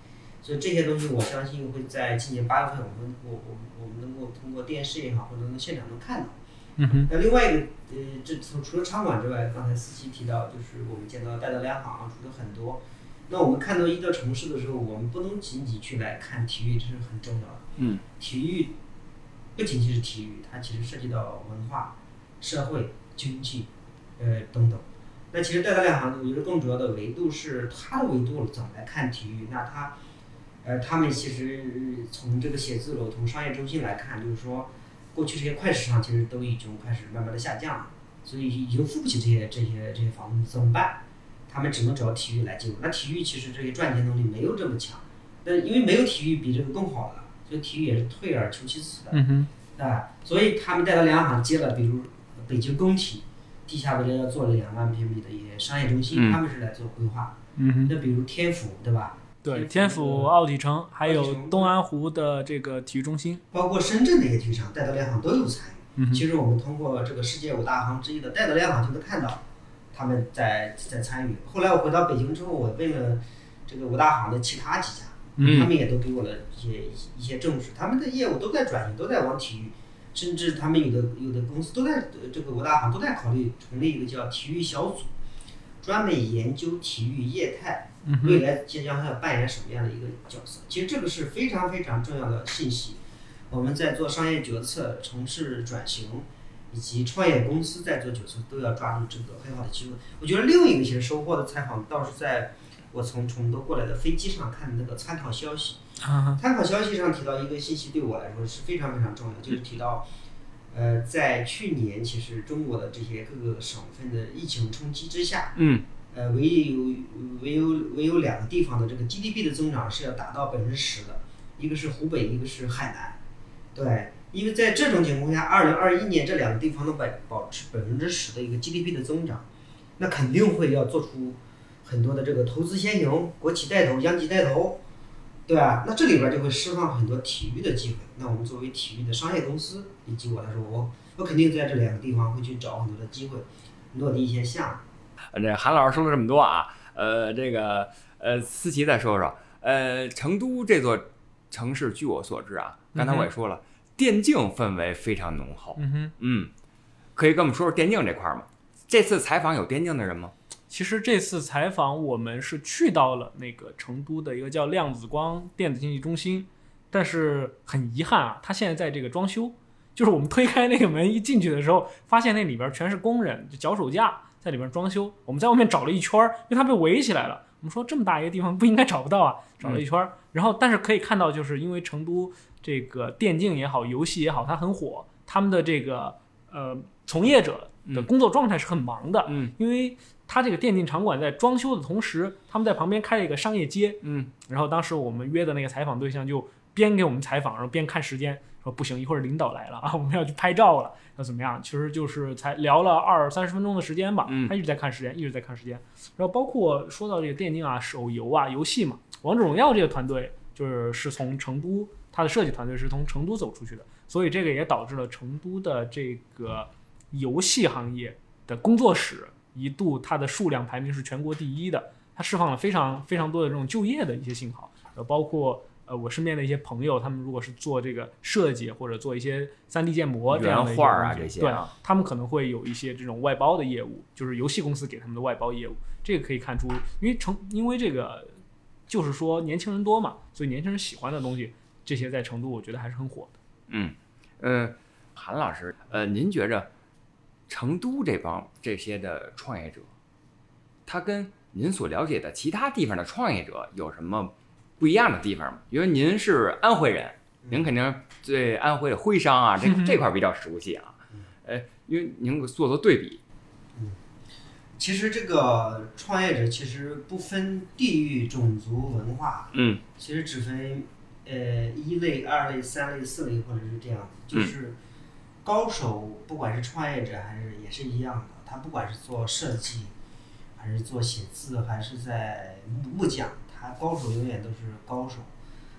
所以这些东西我相信会在今年八月份，我们我我我们能够通过电视也好，或者能现场能看到。嗯，那另外一个，呃，这从除了场馆之外，刚才思琪提到，就是我们见到戴德梁行出的很多。那我们看到一个城市的时候，我们不能仅仅去来看体育，这是很重要的。嗯，体育不仅仅是体育，它其实涉及到文化、社会、经济，呃等等。那其实戴德梁行，我觉得更主要的维度是它的维度怎么来看体育？那它，呃，他们其实从这个写字楼、从商业中心来看，就是说，过去这些快时尚其实都已经开始慢慢的下降了，所以已经付不起这些这些这些房子，怎么办？他们只能找体育来进入。那体育其实这些赚钱能力没有这么强，那因为没有体育比这个更好的，所以体育也是退而求其次的。嗯哼，啊，所以他们带到两行接了，比如北京工体，地下为了要做两万平米的一些商业中心，嗯他们是来做规划。嗯哼，那比如天府，对吧？对，天天府奥体城还有东安湖的这个体育中心。包括深圳的一些体育场，戴德梁行都有参与。嗯，其实我们通过这个世界五大行之一的戴德梁行就能看到他们在在参与。后来我回到北京之后，我问了这个五大行的其他几家，嗯他们也都给我了一些一些证实，他们的业务都在转型，都在往体育，甚至他们有的有的公司都在呃这个五大行都在考虑成立一个叫体育小组，专门研究体育业态，未来即将要扮演什么样的一个角色。其实这个是非常非常重要的信息。我们在做商业决策、城市转型以及创业公司在做决策，都要抓住这个很好的机会。我觉得另一个其实收获的采访，倒是在我从成都过来的飞机上看的那个参考消息。啊参考消息上提到一个信息，对我来说是非常非常重要，就是提到，呃，在去年其实中国的这些各个省份的疫情冲击之下，嗯呃，唯一有唯有唯有两个地方的这个 GDP 的增长是要达到百分之十的，一个是湖北，一个是海南。对，因为在这种情况下，二零二一年这两个地方能保保持百分之十的一个 GDP 的增长，那肯定会要做出很多的这个投资先行，国企带头，央企带头，对吧？那这里边就会释放很多体育的机会。那我们作为体育的商业公司，以及我来说，我我肯定在这两个地方会去找很多的机会，落地一些项目。呃这韩老师说了这么多啊，呃，这个呃，思琪再说说，呃，成都这座城市，据我所知啊，刚才我也说了，电竞氛围非常浓厚。嗯哼，嗯，可以跟我们说说电竞这块儿吗？这次采访有电竞的人吗？其实这次采访我们是去到了那个成都的一个叫量子光电子竞技中心，但是很遗憾啊，它现在在这个装修。就是我们推开那个门一进去的时候，发现那里边全是工人，就脚手架在里边装修。我们在外面找了一圈儿，因为它被围起来了。我们说这么大一个地方不应该找不到啊，找了一圈儿。然后但是可以看到，就是因为成都这个电竞也好，游戏也好，它很火，他们的这个呃从业者的工作状态是很忙的。嗯因为它这个电竞场馆在装修的同时，他们在旁边开了一个商业街。嗯然后当时我们约的那个采访对象就边给我们采访，然后边看时间，说不行，一会儿领导来了啊，我们要去拍照了，要怎么样？其实就是才聊了二三十分钟的时间吧，嗯他一直在看时间，一直在看时间。然后包括说到这个电竞啊、手游啊、游戏嘛，王者荣耀这个团队就是是从成都，它的设计团队是从成都走出去的，所以这个也导致了成都的这个游戏行业的工作室一度它的数量排名是全国第一的，它释放了非常非常多的这种就业的一些信号，呃，包括呃我身边的一些朋友，他们如果是做这个设计或者做一些 3D 建模这样的画啊东西对这些对他们可能会有一些这种外包的业务，就是游戏公司给他们的外包业务，这个可以看出，因为成因为这个就是说年轻人多嘛，所以年轻人喜欢的东西，这些在成都我觉得还是很火的。嗯呃，韩老师，呃，您觉着成都这帮这些的创业者，他跟您所了解的其他地方的创业者有什么不一样的地方吗？因为您是安徽人，您肯定对安徽的徽商啊这 这块儿比较熟悉啊。呃，因为您做做对比，其实这个创业者其实不分地域、种族、文化，嗯。其实只分呃一类、二类、三类、四类，或者是这样，就是高手，不管是创业者还是也是一样的，他不管是做设计，还是做写字，还是在木木匠，他高手永远都是高手。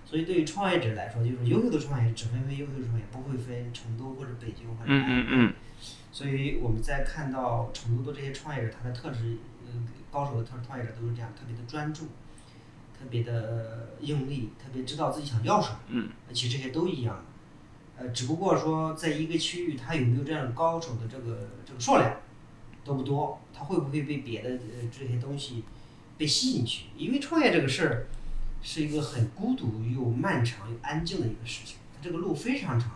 所以对于创业者来说，就是优秀的创业只分为优秀的创业，不会分成都或者北京或者嗯安徽嗯嗯所以我们在看到成都的这些创业者，他的特质，呃，高手的特创业者都是这样，特别的专注，特别的用力，特别知道自己想要什么。嗯，其实这些都一样，呃，只不过说在一个区域，他有没有这样的高手的这个这个数量多不多，他会不会被别的呃这些东西被吸引去？因为创业这个事儿是一个很孤独又漫长又安静的一个事情，它这个路非常长。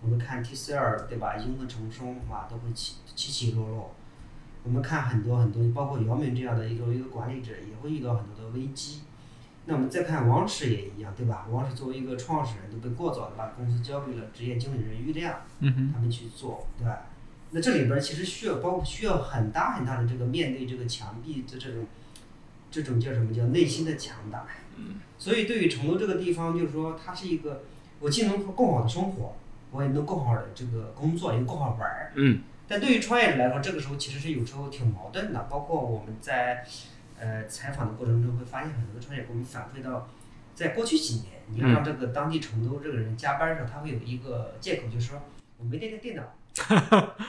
我们看 TCL 对吧，萤火虫松哇都会起起起落落。我们看很多很多，包括姚明这样的一个一个管理者，也会遇到很多的危机。那我们再看王石也一样，对吧？王石作为一个创始人，都被过早的把公司交给了职业经理人于亮他们去做，对吧？那这里边儿其实需要包括需要很大很大的这个面对这个墙壁的这种这种叫什么叫内心的强大。所以对于成都这个地方，就是说它是一个，我既能更好的生活，我也能更好的这个工作，也能更好玩儿。嗯但对于创业者来说，这个时候其实是有时候挺矛盾的。包括我们在呃采访的过程中会发现，很多创业者给我们反馈到，在过去几年，你要让这个当地成都这个人加班的时候，他会有一个借口，就是说我没带电脑，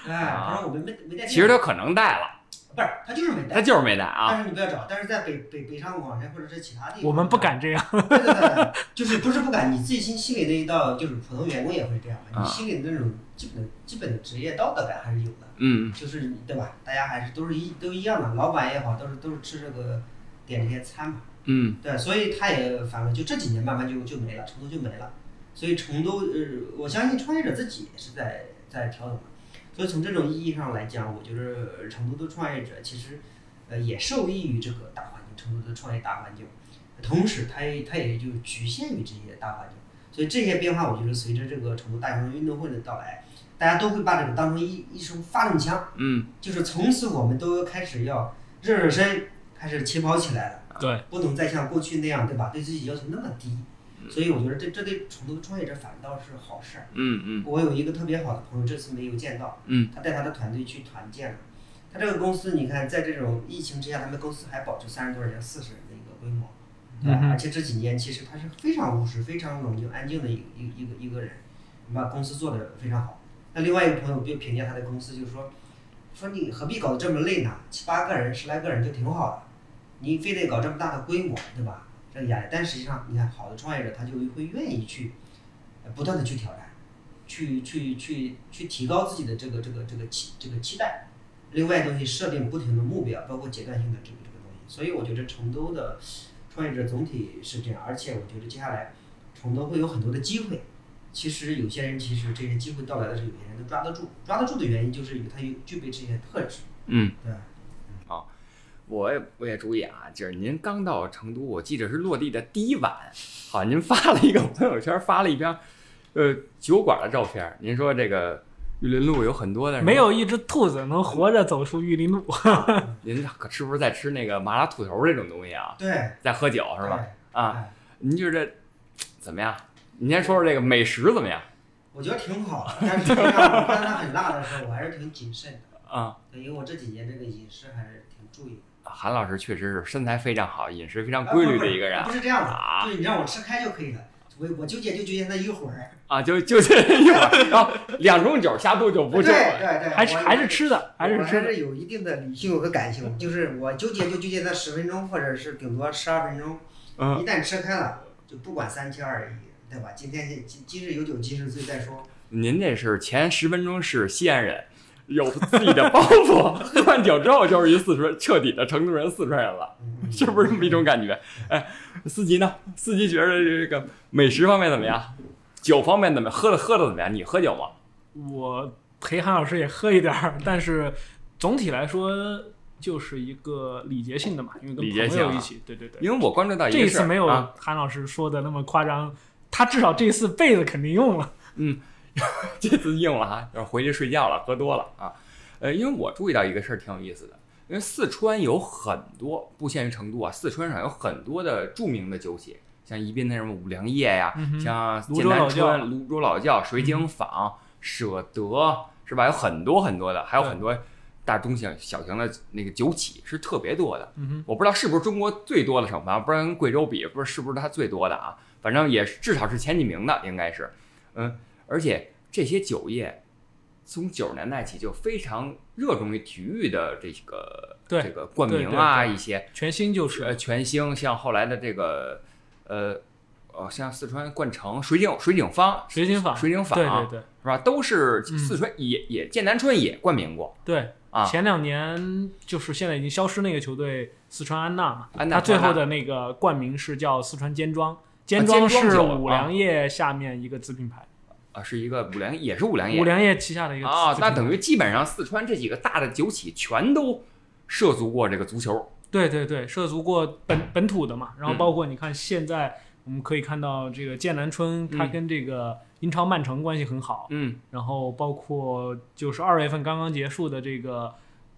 哎，他说我没没没带电脑，其实他可能带了，不是他就是没他带。就是没带啊。但是你不要找，但是在北北北上广深或者是其他地方，我们不敢这样。对对对，就是不是不敢，你自己心心里那一道，就是普通员工也会这样，啊你心里的那种基本的基本的职业道德感还是有的，嗯就是对吧？大家还是都是一都一样的，老板也好，都是都是吃这个点这些餐嘛，嗯对，所以他也反正就这几年慢慢就就没了，成都就没了，所以成都呃，我相信创业者自己也是在在调整的，所以从这种意义上来讲，我觉得成都的创业者其实呃也受益于这个大环境，成都的创业大环境。同时，它也它也就局限于这些大环境，所以这些变化，我觉得随着这个成都大学生运动会的到来，大家都会把这个当成一一声发动枪，嗯就是从此我们都开始要热热身，开始起跑起来了，对，不能再像过去那样，对吧？对自己要求那么低，所以我觉得这这对成都的创业者反倒是好事儿。嗯嗯我有一个特别好的朋友，这次没有见到，嗯，他带他的团队去团建了。他这个公司，你看，在这种疫情之下，他们公司还保持三十多人、四十人的一个规模，对吧？嗯而且这几年其实他是非常务实、非常冷静、安静的一个一个一个一个人，把公司做得非常好。那另外一个朋友就评价他的公司，就是说，说你何必搞得这么累呢？七八个人、十来个人就挺好的，你非得搞这么大的规模，对吧？这个压力，但实际上，你看，好的创业者他就会愿意去，呃不断的去挑战，去去去去提高自己的这个这个这个期这个期待。另外东西设定不停的目标，包括阶段性的这个这个东西。所以我觉得成都的创业者总体是这样，而且我觉得接下来成都会有很多的机会。其实有些人其实这些机会到来的时候，有些人能抓得住，抓得住的原因就是有他有具备这些特质，嗯，对吧？我也我也注意啊，就是您刚到成都，我记得是落地的第一晚，好，您发了一个朋友圈，发了一张呃酒馆的照片。您说这个玉林路有很多的没有一只兔子能活着走出玉林路。您可是不是在吃那个麻辣兔头这种东西啊？对，在喝酒是吧？对？啊，哎您觉得怎么样？您先说说这个美食怎么样？我觉得挺好的，但是它很辣的时候，我还是挺谨慎的，啊，因为我这几年这个饮食还是挺注意的。韩老师确实是身材非常好，饮食非常规律的一个人啊不是这样的，啊对你让我吃开就可以了。我我纠结就纠结那一会儿，啊，就就这一会儿，然后两种酒下肚就不对。对对，还是还是吃的，还是吃的。还是有一定的理性和感性，就是我纠结就纠结那十分钟，或者是顶多十二分钟，嗯一旦吃开了，就不管三七二十一，对吧？今天今今日有酒今日醉再说。您这是前十分钟是西安人，有自己的包袱，喝完酒之后就是一四川彻底的成都人、四川人了，嗯是不是这么一种感觉？哎，司机呢？司机觉得这个美食方面怎么样？酒方面怎么样？喝的喝的怎么样？你喝酒吗？我陪韩老师也喝一点儿，但是总体来说就是一个礼节性的嘛，因为跟朋友一起，对对对。因为我关注到这一次没有啊，韩老师说的那么夸张，他至少这一次被子肯定用了。这次硬了哈，要回去睡觉了，喝多了啊。呃，因为我注意到一个事儿挺有意思的，因为四川有很多，不限于成都啊，四川省有很多的著名的酒企，像宜宾的什么五粮液呀、嗯像泸剑南春、泸州老窖、水井坊、舍得，是吧？有很多很多的，还有很多大中型、小型的那个酒企是特别多的。嗯我不知道是不是中国最多的省份，不知道跟贵州比，不知道是不是它最多的啊？反正也是至少是前几名的，应该是。嗯，而且这些酒业从九十年代起就非常热衷于体育的这个对这个冠名啊，一些，全新就是呃全兴，像后来的这个呃呃，像四川冠城、水井水井坊、水井坊，水井坊对对对是吧？都是嗯四川也也剑南春也冠名过对。啊。前两年就是现在已经消失那个球队四川安娜嘛，安娜他最后的那个冠名是叫四川尖庄，尖尖庄是五粮液下面一个子品牌，啊，是一个五粮，也是五粮液五粮液旗下的一个啊，那等于基本上四川这几个大的酒企全都涉足过这个足球。对对对，涉足过本本土的嘛，然后嗯。包括你看现在我们可以看到这个剑南春，他嗯。跟这个英超曼城关系很好，嗯。然后包括就是二月份刚刚结束的这个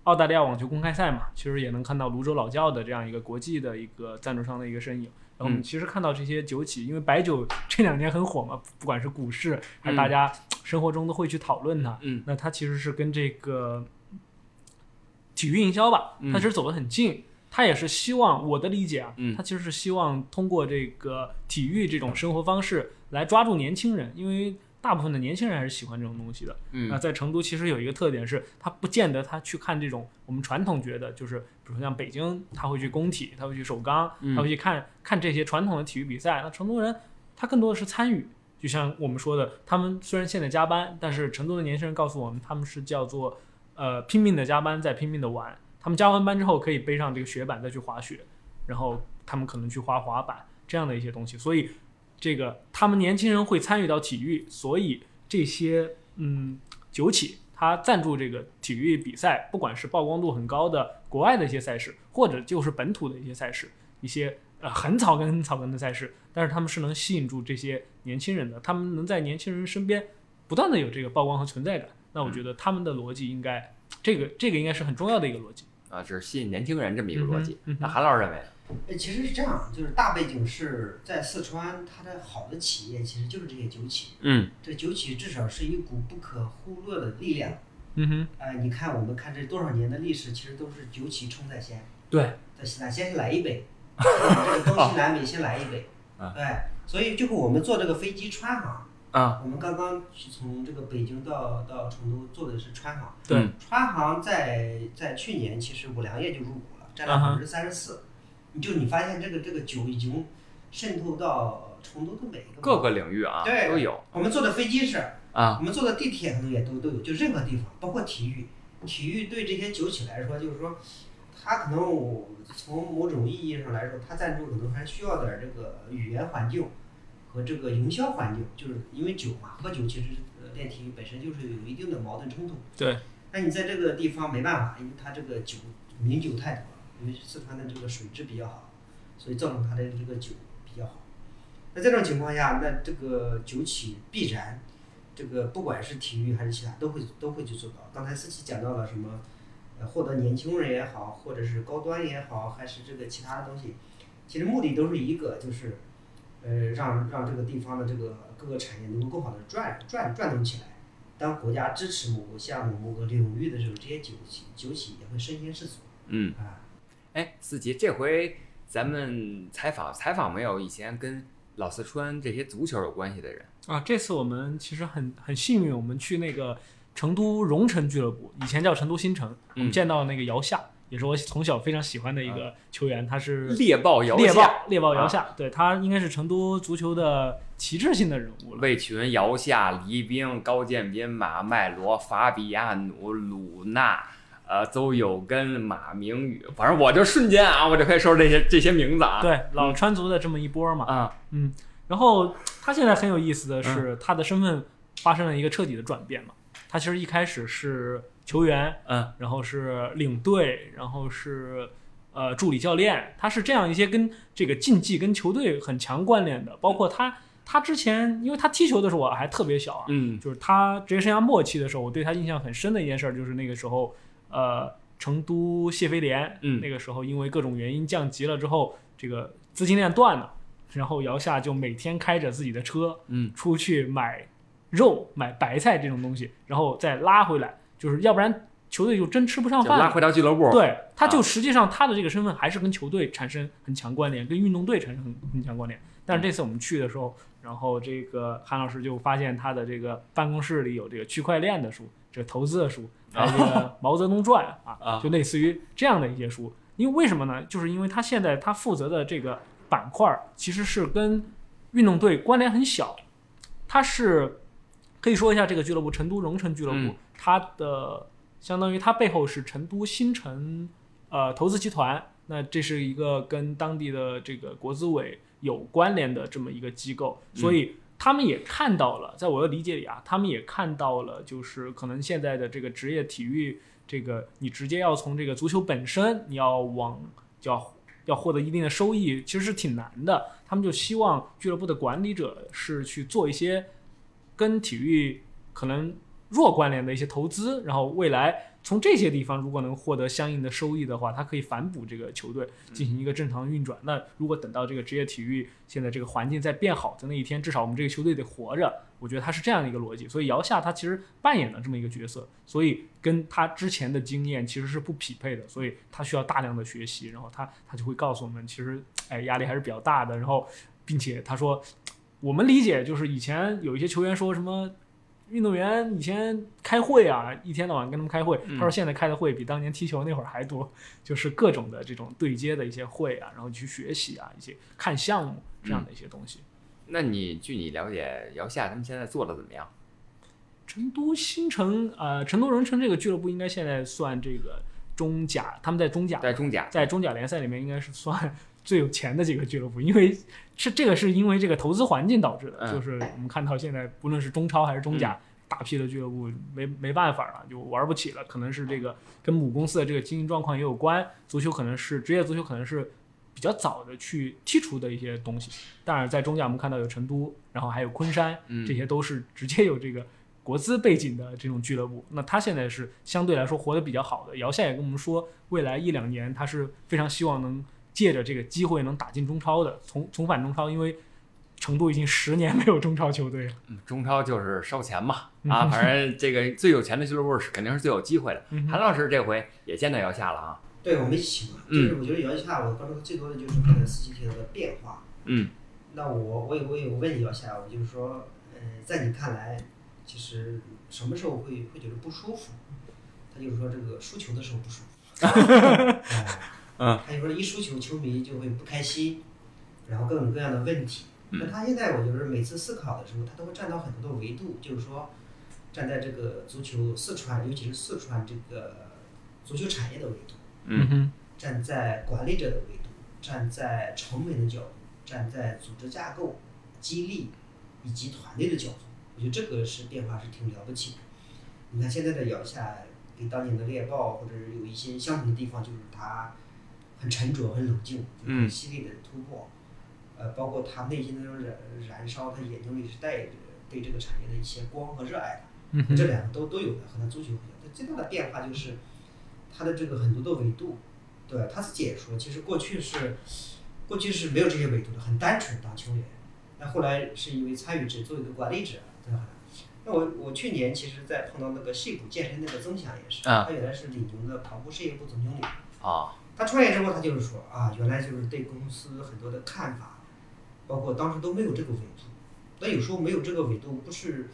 澳大利亚网球公开赛嘛，其实也能看到泸州老窖的这样一个国际的一个赞助商的一个身影。我们嗯其实看到这些酒企，因为白酒 这两年很火嘛，不管是股市还是大嗯家生活中都会去讨论它。嗯那它其实是跟这个体育营销吧，嗯它其实走得很近。它也是希望我的理解啊，嗯它其实是希望通过这个体育这种生活方式来抓住年轻人，因为大部分的年轻人还是喜欢这种东西的。那嗯在成都其实有一个特点是，他不见得他去看这种我们传统觉得就是，比如说像北京，他会去工体，他会去首钢，嗯他会去看看这些传统的体育比赛。那成都人他更多的是参与，就像我们说的，他们虽然现在加班，但是成都的年轻人告诉我们，他们是叫做呃拼命的加班，在拼命的玩。他们加完班之后可以背上这个雪板再去滑雪，然后他们可能去滑滑板这样的一些东西。所以这个他们年轻人会参与到体育，所以这些嗯酒企他赞助这个体育比赛，不管是曝光度很高的国外的一些赛事，或者就是本土的一些赛事，一些呃很草根很草根的赛事，但是他们是能吸引住这些年轻人的，他们能在年轻人身边不断的有这个曝光和存在感。那我觉得他们的逻辑应该，这个这个应该是很重要的一个逻辑。啊，只是吸引年轻人这么一个逻辑。嗯嗯那韩老师认为呢？呃，其实是这样，就是大背景是在四川，它的好的企业其实就是这些酒企。嗯这酒企至少是一股不可忽略的力量。嗯哼，呃，你看我们看这多少年的历史，其实都是酒企冲在先。对，在西南先来一杯，这个东西南北先来一杯。啊对，所以就是我们坐这个飞机川航，啊我们刚刚从这个北京到到成都坐的是川航。川航在在去年其实五粮液就入股了，占了百分之三十四。你就你发现这个这个酒已经渗透到成都的每一个各个领域啊对都有我们坐的飞机是，啊我们坐的地铁可能也都都有，就任何地方，包括体育，体育对这些酒企来说，就是说，它可能我从某种意义上来说，它赞助可能还需要点这个语言环境和这个营销环境，就是因为酒嘛，喝酒其实呃练体育本身就是有一定的矛盾冲突。对。那你在这个地方没办法，因为它这个酒名酒太多了，因为四川的这个水质比较好，所以造成它的这个酒比较好。那这种情况下，那这个酒企必然，这个不管是体育还是其他，都会都会去做到。刚才思琪讲到了什么，呃，获得年轻人也好，或者是高端也好，还是这个其他的东西，其实目的都是一个，就是，呃，让让这个地方的这个各个产业能够更好的转转转动起来。当国家支持某个项目、某个领域的时候，这些酒企酒企也会身先士卒嗯，啊。哎，思琪，这回咱们采访采访没有以前跟老四川这些足球有关系的人？啊，这次我们其实很很幸运，我们去那个成都蓉城俱乐部，以前叫成都新城，我们嗯见到那个姚夏，也是我从小非常喜欢的一个球员，他是猎豹姚猎，豹猎豹姚夏，对他应该是成都足球的旗帜性的人物了。魏群、姚夏、黎兵、高建斌、马麦罗、法比亚努、鲁纳。呃，邹友根、马明宇，反正我就瞬间啊，我就可以说这些这些名字啊。对，老川族的这么一波嘛，啊，嗯，然后他现在很有意思的是，他的身份发生了一个彻底的转变嘛。他其实一开始是球员，嗯，然后是领队，然后是呃助理教练，他是这样一些跟这个竞技跟球队很强关联的。包括他，他之前因为他踢球的时候我还特别小啊，嗯就是他职业生涯末期的时候，我对他印象很深的一件事儿，就是那个时候，呃，成都谢飞联，嗯那个时候因为各种原因降级了之后，这个资金链断了，然后姚夏就每天开着自己的车嗯出去买肉、买白菜这种东西，然后再拉回来，就是要不然球队就真吃不上饭了。就拉回到俱乐部。对，他就啊实际上他的这个身份还是跟球队产生很强关联，跟运动队产生很很强关联。但是这次我们去的时候，然后这个韩老师就发现他的这个办公室里有这个区块链的书，这个投资的书，还有这个《毛泽东传》啊 啊，就类似于这样的一些书。因为为什么呢？就是因为他现在他负责的这个板块儿其实是跟运动队关联很小，他是可以说一下这个俱乐部成都蓉城俱乐部，嗯。它的相当于它背后是成都新城呃投资集团，那这是一个跟当地的这个国资委有关联的这么一个机构，所以他们也看到了，在我的理解里啊，他们也看到了，就是可能现在的这个职业体育，这个你直接要从这个足球本身，你要往就要要获得一定的收益，其实是挺难的。他们就希望俱乐部的管理者是去做一些跟体育可能弱关联的一些投资，然后未来从这些地方如果能获得相应的收益的话，它可以反哺这个球队进行一个正常运转。那如果等到这个职业体育现在这个环境在变好的那一天，至少我们这个球队得活着。我觉得他是这样的一个逻辑，所以姚夏他其实扮演了这么一个角色，所以跟他之前的经验其实是不匹配的，所以他需要大量的学习，然后他他就会告诉我们，其实哎压力还是比较大的，然后并且他说，我们理解就是以前有一些球员说什么。运动员以前开会啊，一天到晚跟他们开会。他说现在开的会比当年踢球那会儿还多，就是各种的这种对接的一些会啊，然后去学习啊，一些看项目这样的一些东西。那你据你了解，姚夏他们现在做的怎么样？成都新城呃，成都荣城这个俱乐部应该现在算这个中甲，他们在中甲，在中甲，在中甲联赛里面应该是算最有钱的几个俱乐部，因为是这个是因为这个投资环境导致的，就是我们看到现在不论是中超还是中甲，大批的俱乐部没没办法了，就玩不起了，可能是这个跟母公司的这个经营状况也有关，足球可能是职业足球可能是。比较早的去剔除的一些东西，当然在中甲我们看到有成都，然后还有昆山，这些都是直接有这个国资背景的这种俱乐部。那他现在是相对来说活得比较好的。姚夏也跟我们说，未来一两年他是非常希望能借着这个机会能打进中超的，重重返中超，因为成都已经十年没有中超球队了。中超就是烧钱嘛，啊，反正这个最有钱的俱乐部是肯定是最有机会的。韩老师这回也见到姚夏了啊。对，我们一起嘛，就是我觉得姚夏，我关注最多的就是他的四季体的变化。嗯。那我我也我也问姚夏，我就是说，嗯，在你看来，其实什么时候会会觉得不舒服？他就是说这个输球的时候不舒服。嗯。他就说一输球，球迷就会不开心，然后各种各样的问题。那他现在我就是每次思考的时候，他都会站到很多的维度，就是说，站在这个足球四川，尤其是四川这个足球产业的维度。嗯哼，站在管理者的维度，站在成本的角度，站在组织架构、激励以及团队的角度，我觉得这个是变化是挺了不起的。你看现在的姚夏，跟当年的猎豹或者是有一些相同的地方，就是他很沉着、很冷静，很犀利的突破。呃，包括他内心的那种燃燃烧，他眼睛里是带着对这个产业的一些光和热爱的。嗯这两个都都有的，和他足球不一样。他最大的变化就是。他的这个很多的维度，对他自己也说，其实过去是，过去是没有这些维度的，很单纯当球员。那后来是因为参与者，作为一个管理者，对吧？那我我去年其实，在碰到那个戏谷健身那个曾翔也是，他原来是李宁的跑步事业部总经理。啊。他创业之后，他就是说啊，原来就是对公司很多的看法，包括当时都没有这个维度。那有时候没有这个维度，不是，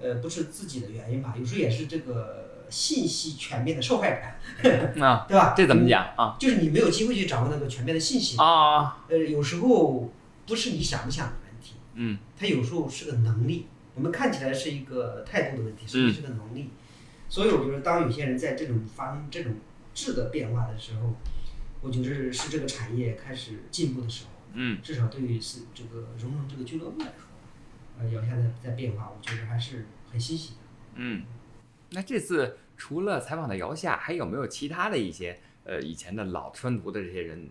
呃，不是自己的原因吧？有时候也是这个。信息全面的受害者，啊，对吧？这怎么讲啊？就是你没有机会去掌握那个全面的信息啊。呃，有时候不是你想不想的问题，嗯，它有时候是个能力。我们看起来是一个态度的问题，实际是个能力。所以我觉得，当有些人在这种发生这种质的变化的时候，我觉得是这个产业开始进步的时候。嗯，至少对于是这个荣荣这个俱乐部来说，呃，姚夏在在变化，我觉得还是很欣喜的。嗯。那这次除了采访的姚夏，还有没有其他的一些呃以前的老川足的这些人？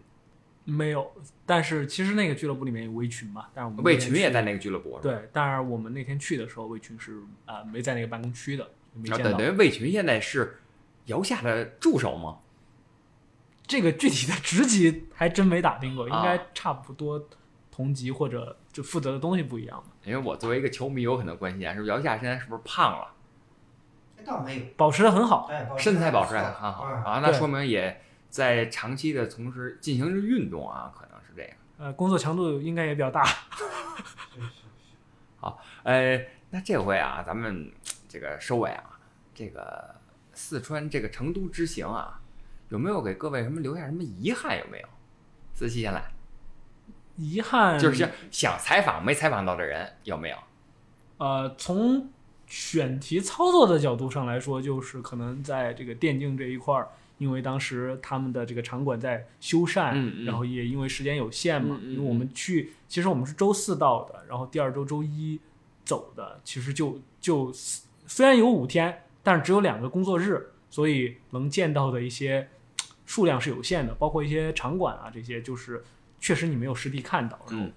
没有，但是其实那个俱乐部里面有魏群嘛，但是我们魏群也在那个俱乐部。对，但是我们那天去的时候，魏群是啊没在那个办公区的，没见到。等于魏群现在是姚夏的助手吗？这个具体的职级还真没打听过，应该差不多同级或者就负责的东西不一样吧。因为我作为一个球迷，有可能关心啊，是姚夏现在是不是胖了？倒没有，保持的很好，身材保持的很好啊，那说明也在长期的从事进行着运动啊，可能是这样。呃，工作强度应该也比较大。好，呃，那这回啊，咱们这个收尾啊，这个四川这个成都之行啊，有没有给各位什么留下什么遗憾？有没有？仔细先来。遗憾就是想采访没采访到的人有没有？呃，从。选题操作的角度上来说，就是可能在这个电竞这一块儿，因为当时他们的这个场馆在修缮，然后也因为时间有限嘛，因为我们去，其实我们是周四到的，然后第二周周一走的，其实就就虽然有五天，但是只有两个工作日，所以能见到的一些数量是有限的，包括一些场馆啊这些，就是确实你没有实地看到，然后嗯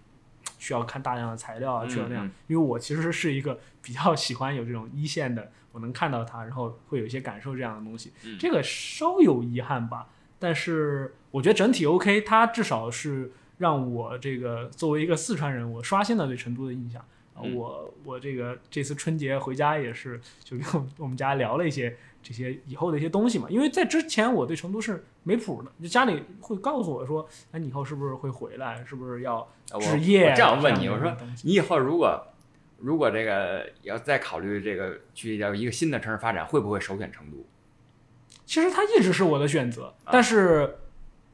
需要看大量的材料啊，嗯需要那样嗯。因为我其实是一个比较喜欢有这种一线的，我能看到它，然后会有一些感受这样的东西。嗯这个稍有遗憾吧，但是我觉得整体 OK，它至少是让我这个作为一个四川人，我刷新了对成都的印象。我我这个这次春节回家也是，就跟我们家聊了一些这些以后的一些东西嘛。因为在之前我对成都是没谱的，就家里会告诉我说，哎，你以后是不是会回来？是不是要置业？我这样问你，我说你以后如果如果这个要再考虑这个去到一个新的城市发展，会不会首选成都？其实它一直是我的选择，啊但是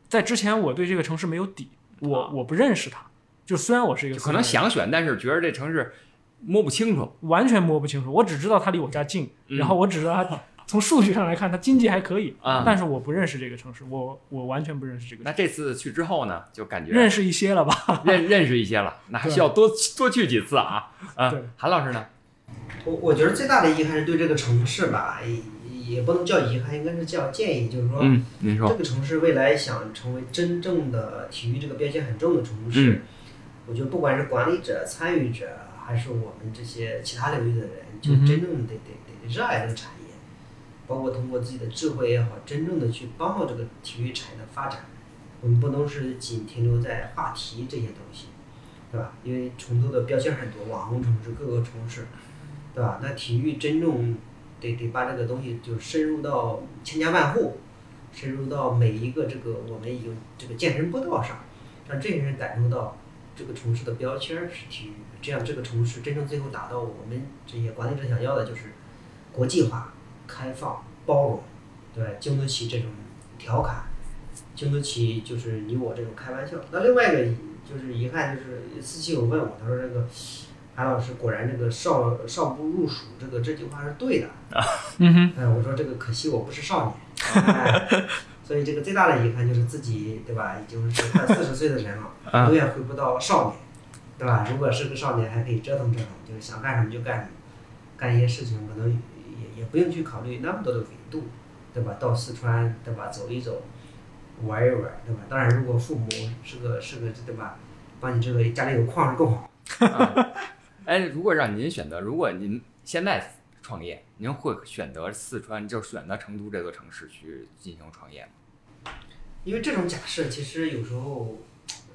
在之前我对这个城市没有底，我、啊我不认识它。就虽然我是一个可能想选，但是觉得这城市摸不清楚。完全摸不清楚，我只知道它离我家近，嗯然后我只知道它从数据上来看，它经济还可以，啊但是我不认识这个城市，我我完全不认识这个城那这次去之后呢，就感觉，认识一些了吧？认认识一些了，那还需要多多去几次啊。啊对，韩老师呢？我我觉得最大的遗憾是对这个城市吧，也也不能叫遗憾，应该是叫建议，就是说，嗯，您说。这个城市未来想成为真正的体育这个标签很重的城市，嗯我觉得不管是管理者、参与者，还是我们这些其他领域的人，就真正得得得热爱这个产业，包括通过自己的智慧也好，真正的去帮到这个体育产业的发展。我们不能是仅停留在话题这些东西，对吧？因为成都的标签很多，网红城市各个城市，对吧？那体育真正得得把这个东西就深入到千家万户，深入到每一个这个我们已经这个健身步道上，让这些人感受到这个城市的标签是体育，这样这个城市真正最后达到我们这些管理者想要的就是国际化、开放、包容，对，经得起这种调侃，经得起就是你我这种开玩笑。那另外一个就是遗憾，就是私信有问我，他说这个韩老师果然这个少少不入蜀，这个这句话是对的。嗯哼，哎，我说这个可惜我不是少年，哎，所以这个最大的遗憾就是自己对吧，已经是快四十岁的人了，啊永远回不到少年，对吧？如果是个少年，还可以折腾折腾，就是想干什么就干什么，干一些事情可能也也不用去考虑那么多的维度，对吧？到四川对吧，走一走，玩一玩，对吧？当然，如果父母是个是个对吧，帮你这个家里有矿是更好。啊哎，如果让您选择，如果您现在创业，您会选择四川，就选择成都这座城市去进行创业吗？因为这种假设其实有时候，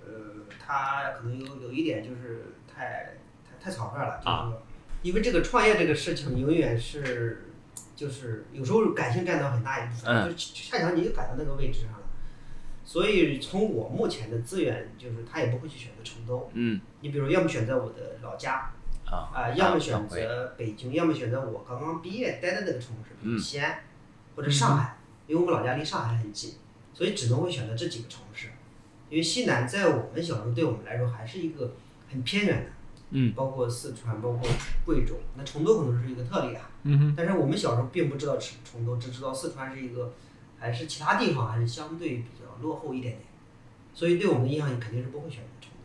呃，它可能有有一点就是太太太草率了，就是说，因为这个创业这个事情永远是，就是有时候感性占到很大一部分，嗯。就恰巧你就赶到那个位置上了，所以从我目前的资源，就是他也不会去选择成都，嗯。你比如要么选择我的老家，啊啊、要么选择北京，要么选择我刚刚毕业待的那个城市，比如嗯。西安、或者上海，因为我老家离上海很近，所以只能会选择这几个城市。因为西南在我们小时候对我们来说还是一个很偏远的，嗯，包括四川，包括贵州，那成都可能是一个特例啊。嗯哼，但是我们小时候并不知道成成都，只知道四川是一个，还是其他地方还是相对比较落后一点点，所以对我们的印象肯定是不会选择成都。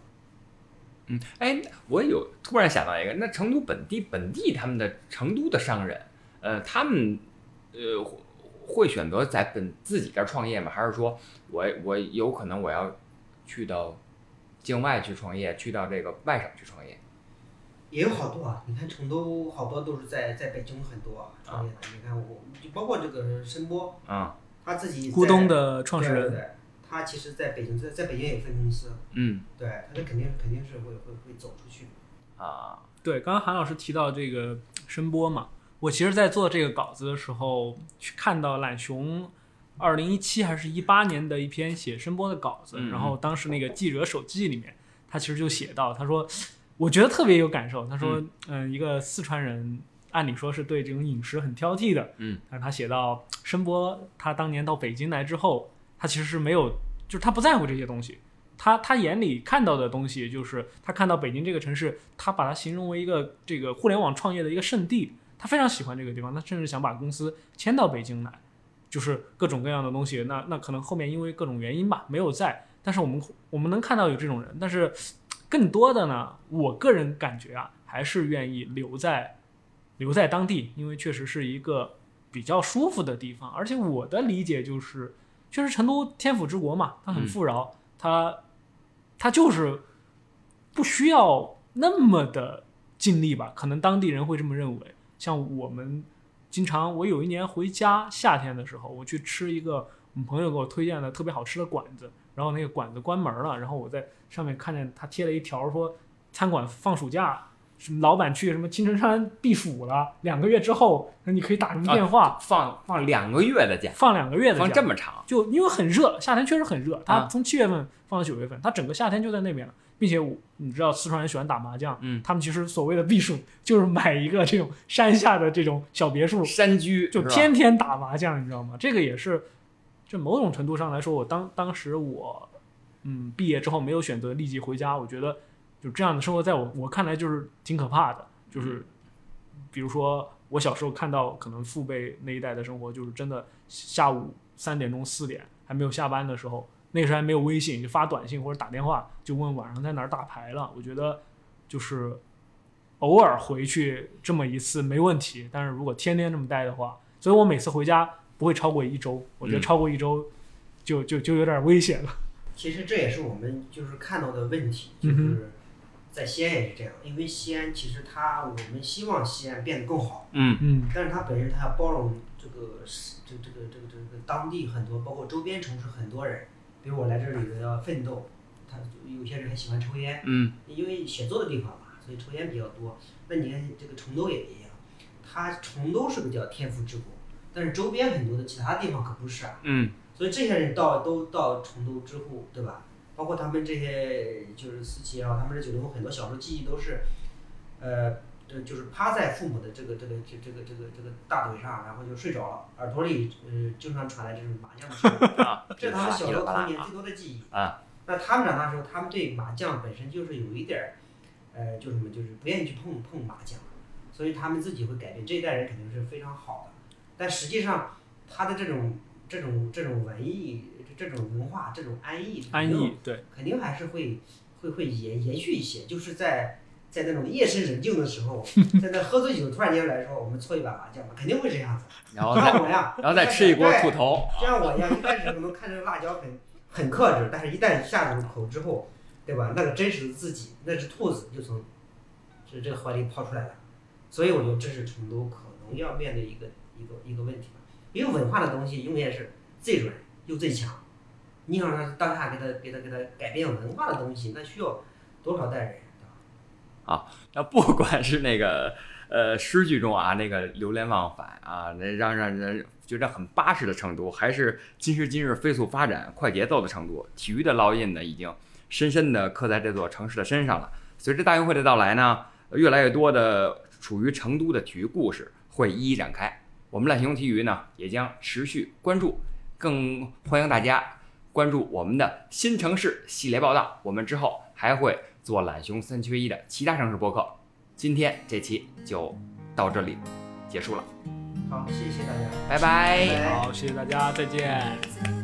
嗯，哎，我有突然想到一个，那成都本地本地他们的成都的商人，呃，他们呃会会选择在本自己这儿创业吗？还是说我我有可能我要去到境外去创业，去到这个外省去创业？也有好多啊，你看成都好多都是在在北京很多啊创业的，你看我就包括这个申波，啊，他自己在咕咚的创始人，对对对，他其实在北京在在北京也有分公司，嗯。对，他这肯定肯定是会会会走出去。啊，对，刚刚韩老师提到这个声波嘛，我其实，在做这个稿子的时候，去看到懒熊二零一七还是一八年的一篇写声波的稿子，嗯。然后当时那个记者手记里面，他其实就写到，他说，我觉得特别有感受，他说，嗯、一个四川人。按理说是对这种饮食很挑剔的，嗯，但是他写到声波，他当年到北京来之后，他其实是没有，就是他不在乎这些东西，他他眼里看到的东西，就是他看到北京这个城市，他把它形容为一个这个互联网创业的一个圣地，他非常喜欢这个地方，他甚至想把公司迁到北京来，就是各种各样的东西。那那可能后面因为各种原因吧，没有在，但是我们我们能看到有这种人，但是更多的呢，我个人感觉啊，还是愿意留在留在当地，因为确实是一个比较舒服的地方，而且我的理解就是。确实成都天府之国嘛，它很富饶，它它就是不需要那么的尽力吧，可能当地人会这么认为。像我们经常，我有一年回家，夏天的时候，我去吃一个朋友给我推荐的特别好吃的馆子，然后那个馆子关门了，然后我在上面看见他贴了一条说餐馆放暑假，什么老板去什么青城山避暑了，两个月之后你可以打什么电话，放放两个月的假，放两个月的假。放这么长，就因为很热，夏天确实很热，它啊从七月份放到九月份，他整个夏天就在那边了，并且我你知道四川人喜欢打麻将，嗯，他们其实所谓的避暑就是买一个这种山下的这种小别墅，山居就天天打麻将，你知道吗？这个也是，就某种程度上来说，我当当时我嗯毕业之后没有选择立即回家，我觉得就这样的生活在我我看来就是挺可怕的，就是比如说我小时候看到可能父辈那一代的生活，就是真的下午三点钟四点还没有下班的时候，那个时候还没有微信，就发短信或者打电话就问晚上在哪儿打牌了。我觉得就是偶尔回去这么一次没问题，但是如果天天这么待的话，所以我每次回家不会超过一周，我觉得嗯。超过一周就就就有点危险了。其实这也是我们就是看到的问题，就是在西安也是这样，因为西安其实它我们希望西安变得更好，嗯。嗯。但是它本身它要包容这个这这个这个这个当地很多，包括周边城市很多人，比如我来这里的要奋斗，他有些人还喜欢抽烟，嗯。因为写作的地方嘛，所以抽烟比较多。那你看这个成都也一样，它成都是个叫天府之国，但是周边很多的其他地方可不是啊。嗯所以这些人到都到成都之后，对吧？包括他们这些就是思琪啊，他们这九零后很多小时候记忆都是，呃，这就是趴在父母的这个这个这这个这个这个大腿上，然后就睡着了，耳朵里呃经常传来这种麻将的声音。啊，这是他们小时候童年啊最多的记忆。啊，那他们长大之后，他们对麻将本身就是有一点儿，呃，就什么，就是不愿意去碰碰麻将，所以他们自己会改变。这一代人肯定是非常好的，但实际上他的这种这种这种文艺、这种文化、这种安逸，安逸对，肯定还是会会会延延续一些，就是在。在那种夜深人静的时候，在那喝醉酒，突然间来说，我们搓一把麻将吧，肯定会这样子。然后我呀，然后再吃一锅兔头，就像我一样，一开始可能看这个辣椒很很克制，但是一旦下入口之后，对吧？那个真实的自己，那只兔子就从这这个怀里跑出来了。所以我觉得这是成都可能要面对一个一个一个问题吧。因为文化的东西永远是最软又最强。你想让当下给他给他给他改变文化的东西，那需要多少代人，对吧？那不管是那个呃诗句中啊那个流连忘返啊，那让让人觉得很巴适的程度，还是今时今日飞速发展、快节奏的程度，体育的烙印呢，已经深深的刻在这座城市的身上了。随着大运会的到来呢，越来越多的属于成都的体育故事会一一展开。我们懒熊体育呢，也将持续关注，更欢迎大家关注我们的新城市系列报道。我们之后还会做懒熊三缺一的其他城市播客。今天这期就到这里结束了，好，谢谢大家。拜拜。拜拜好，谢谢大家，再见。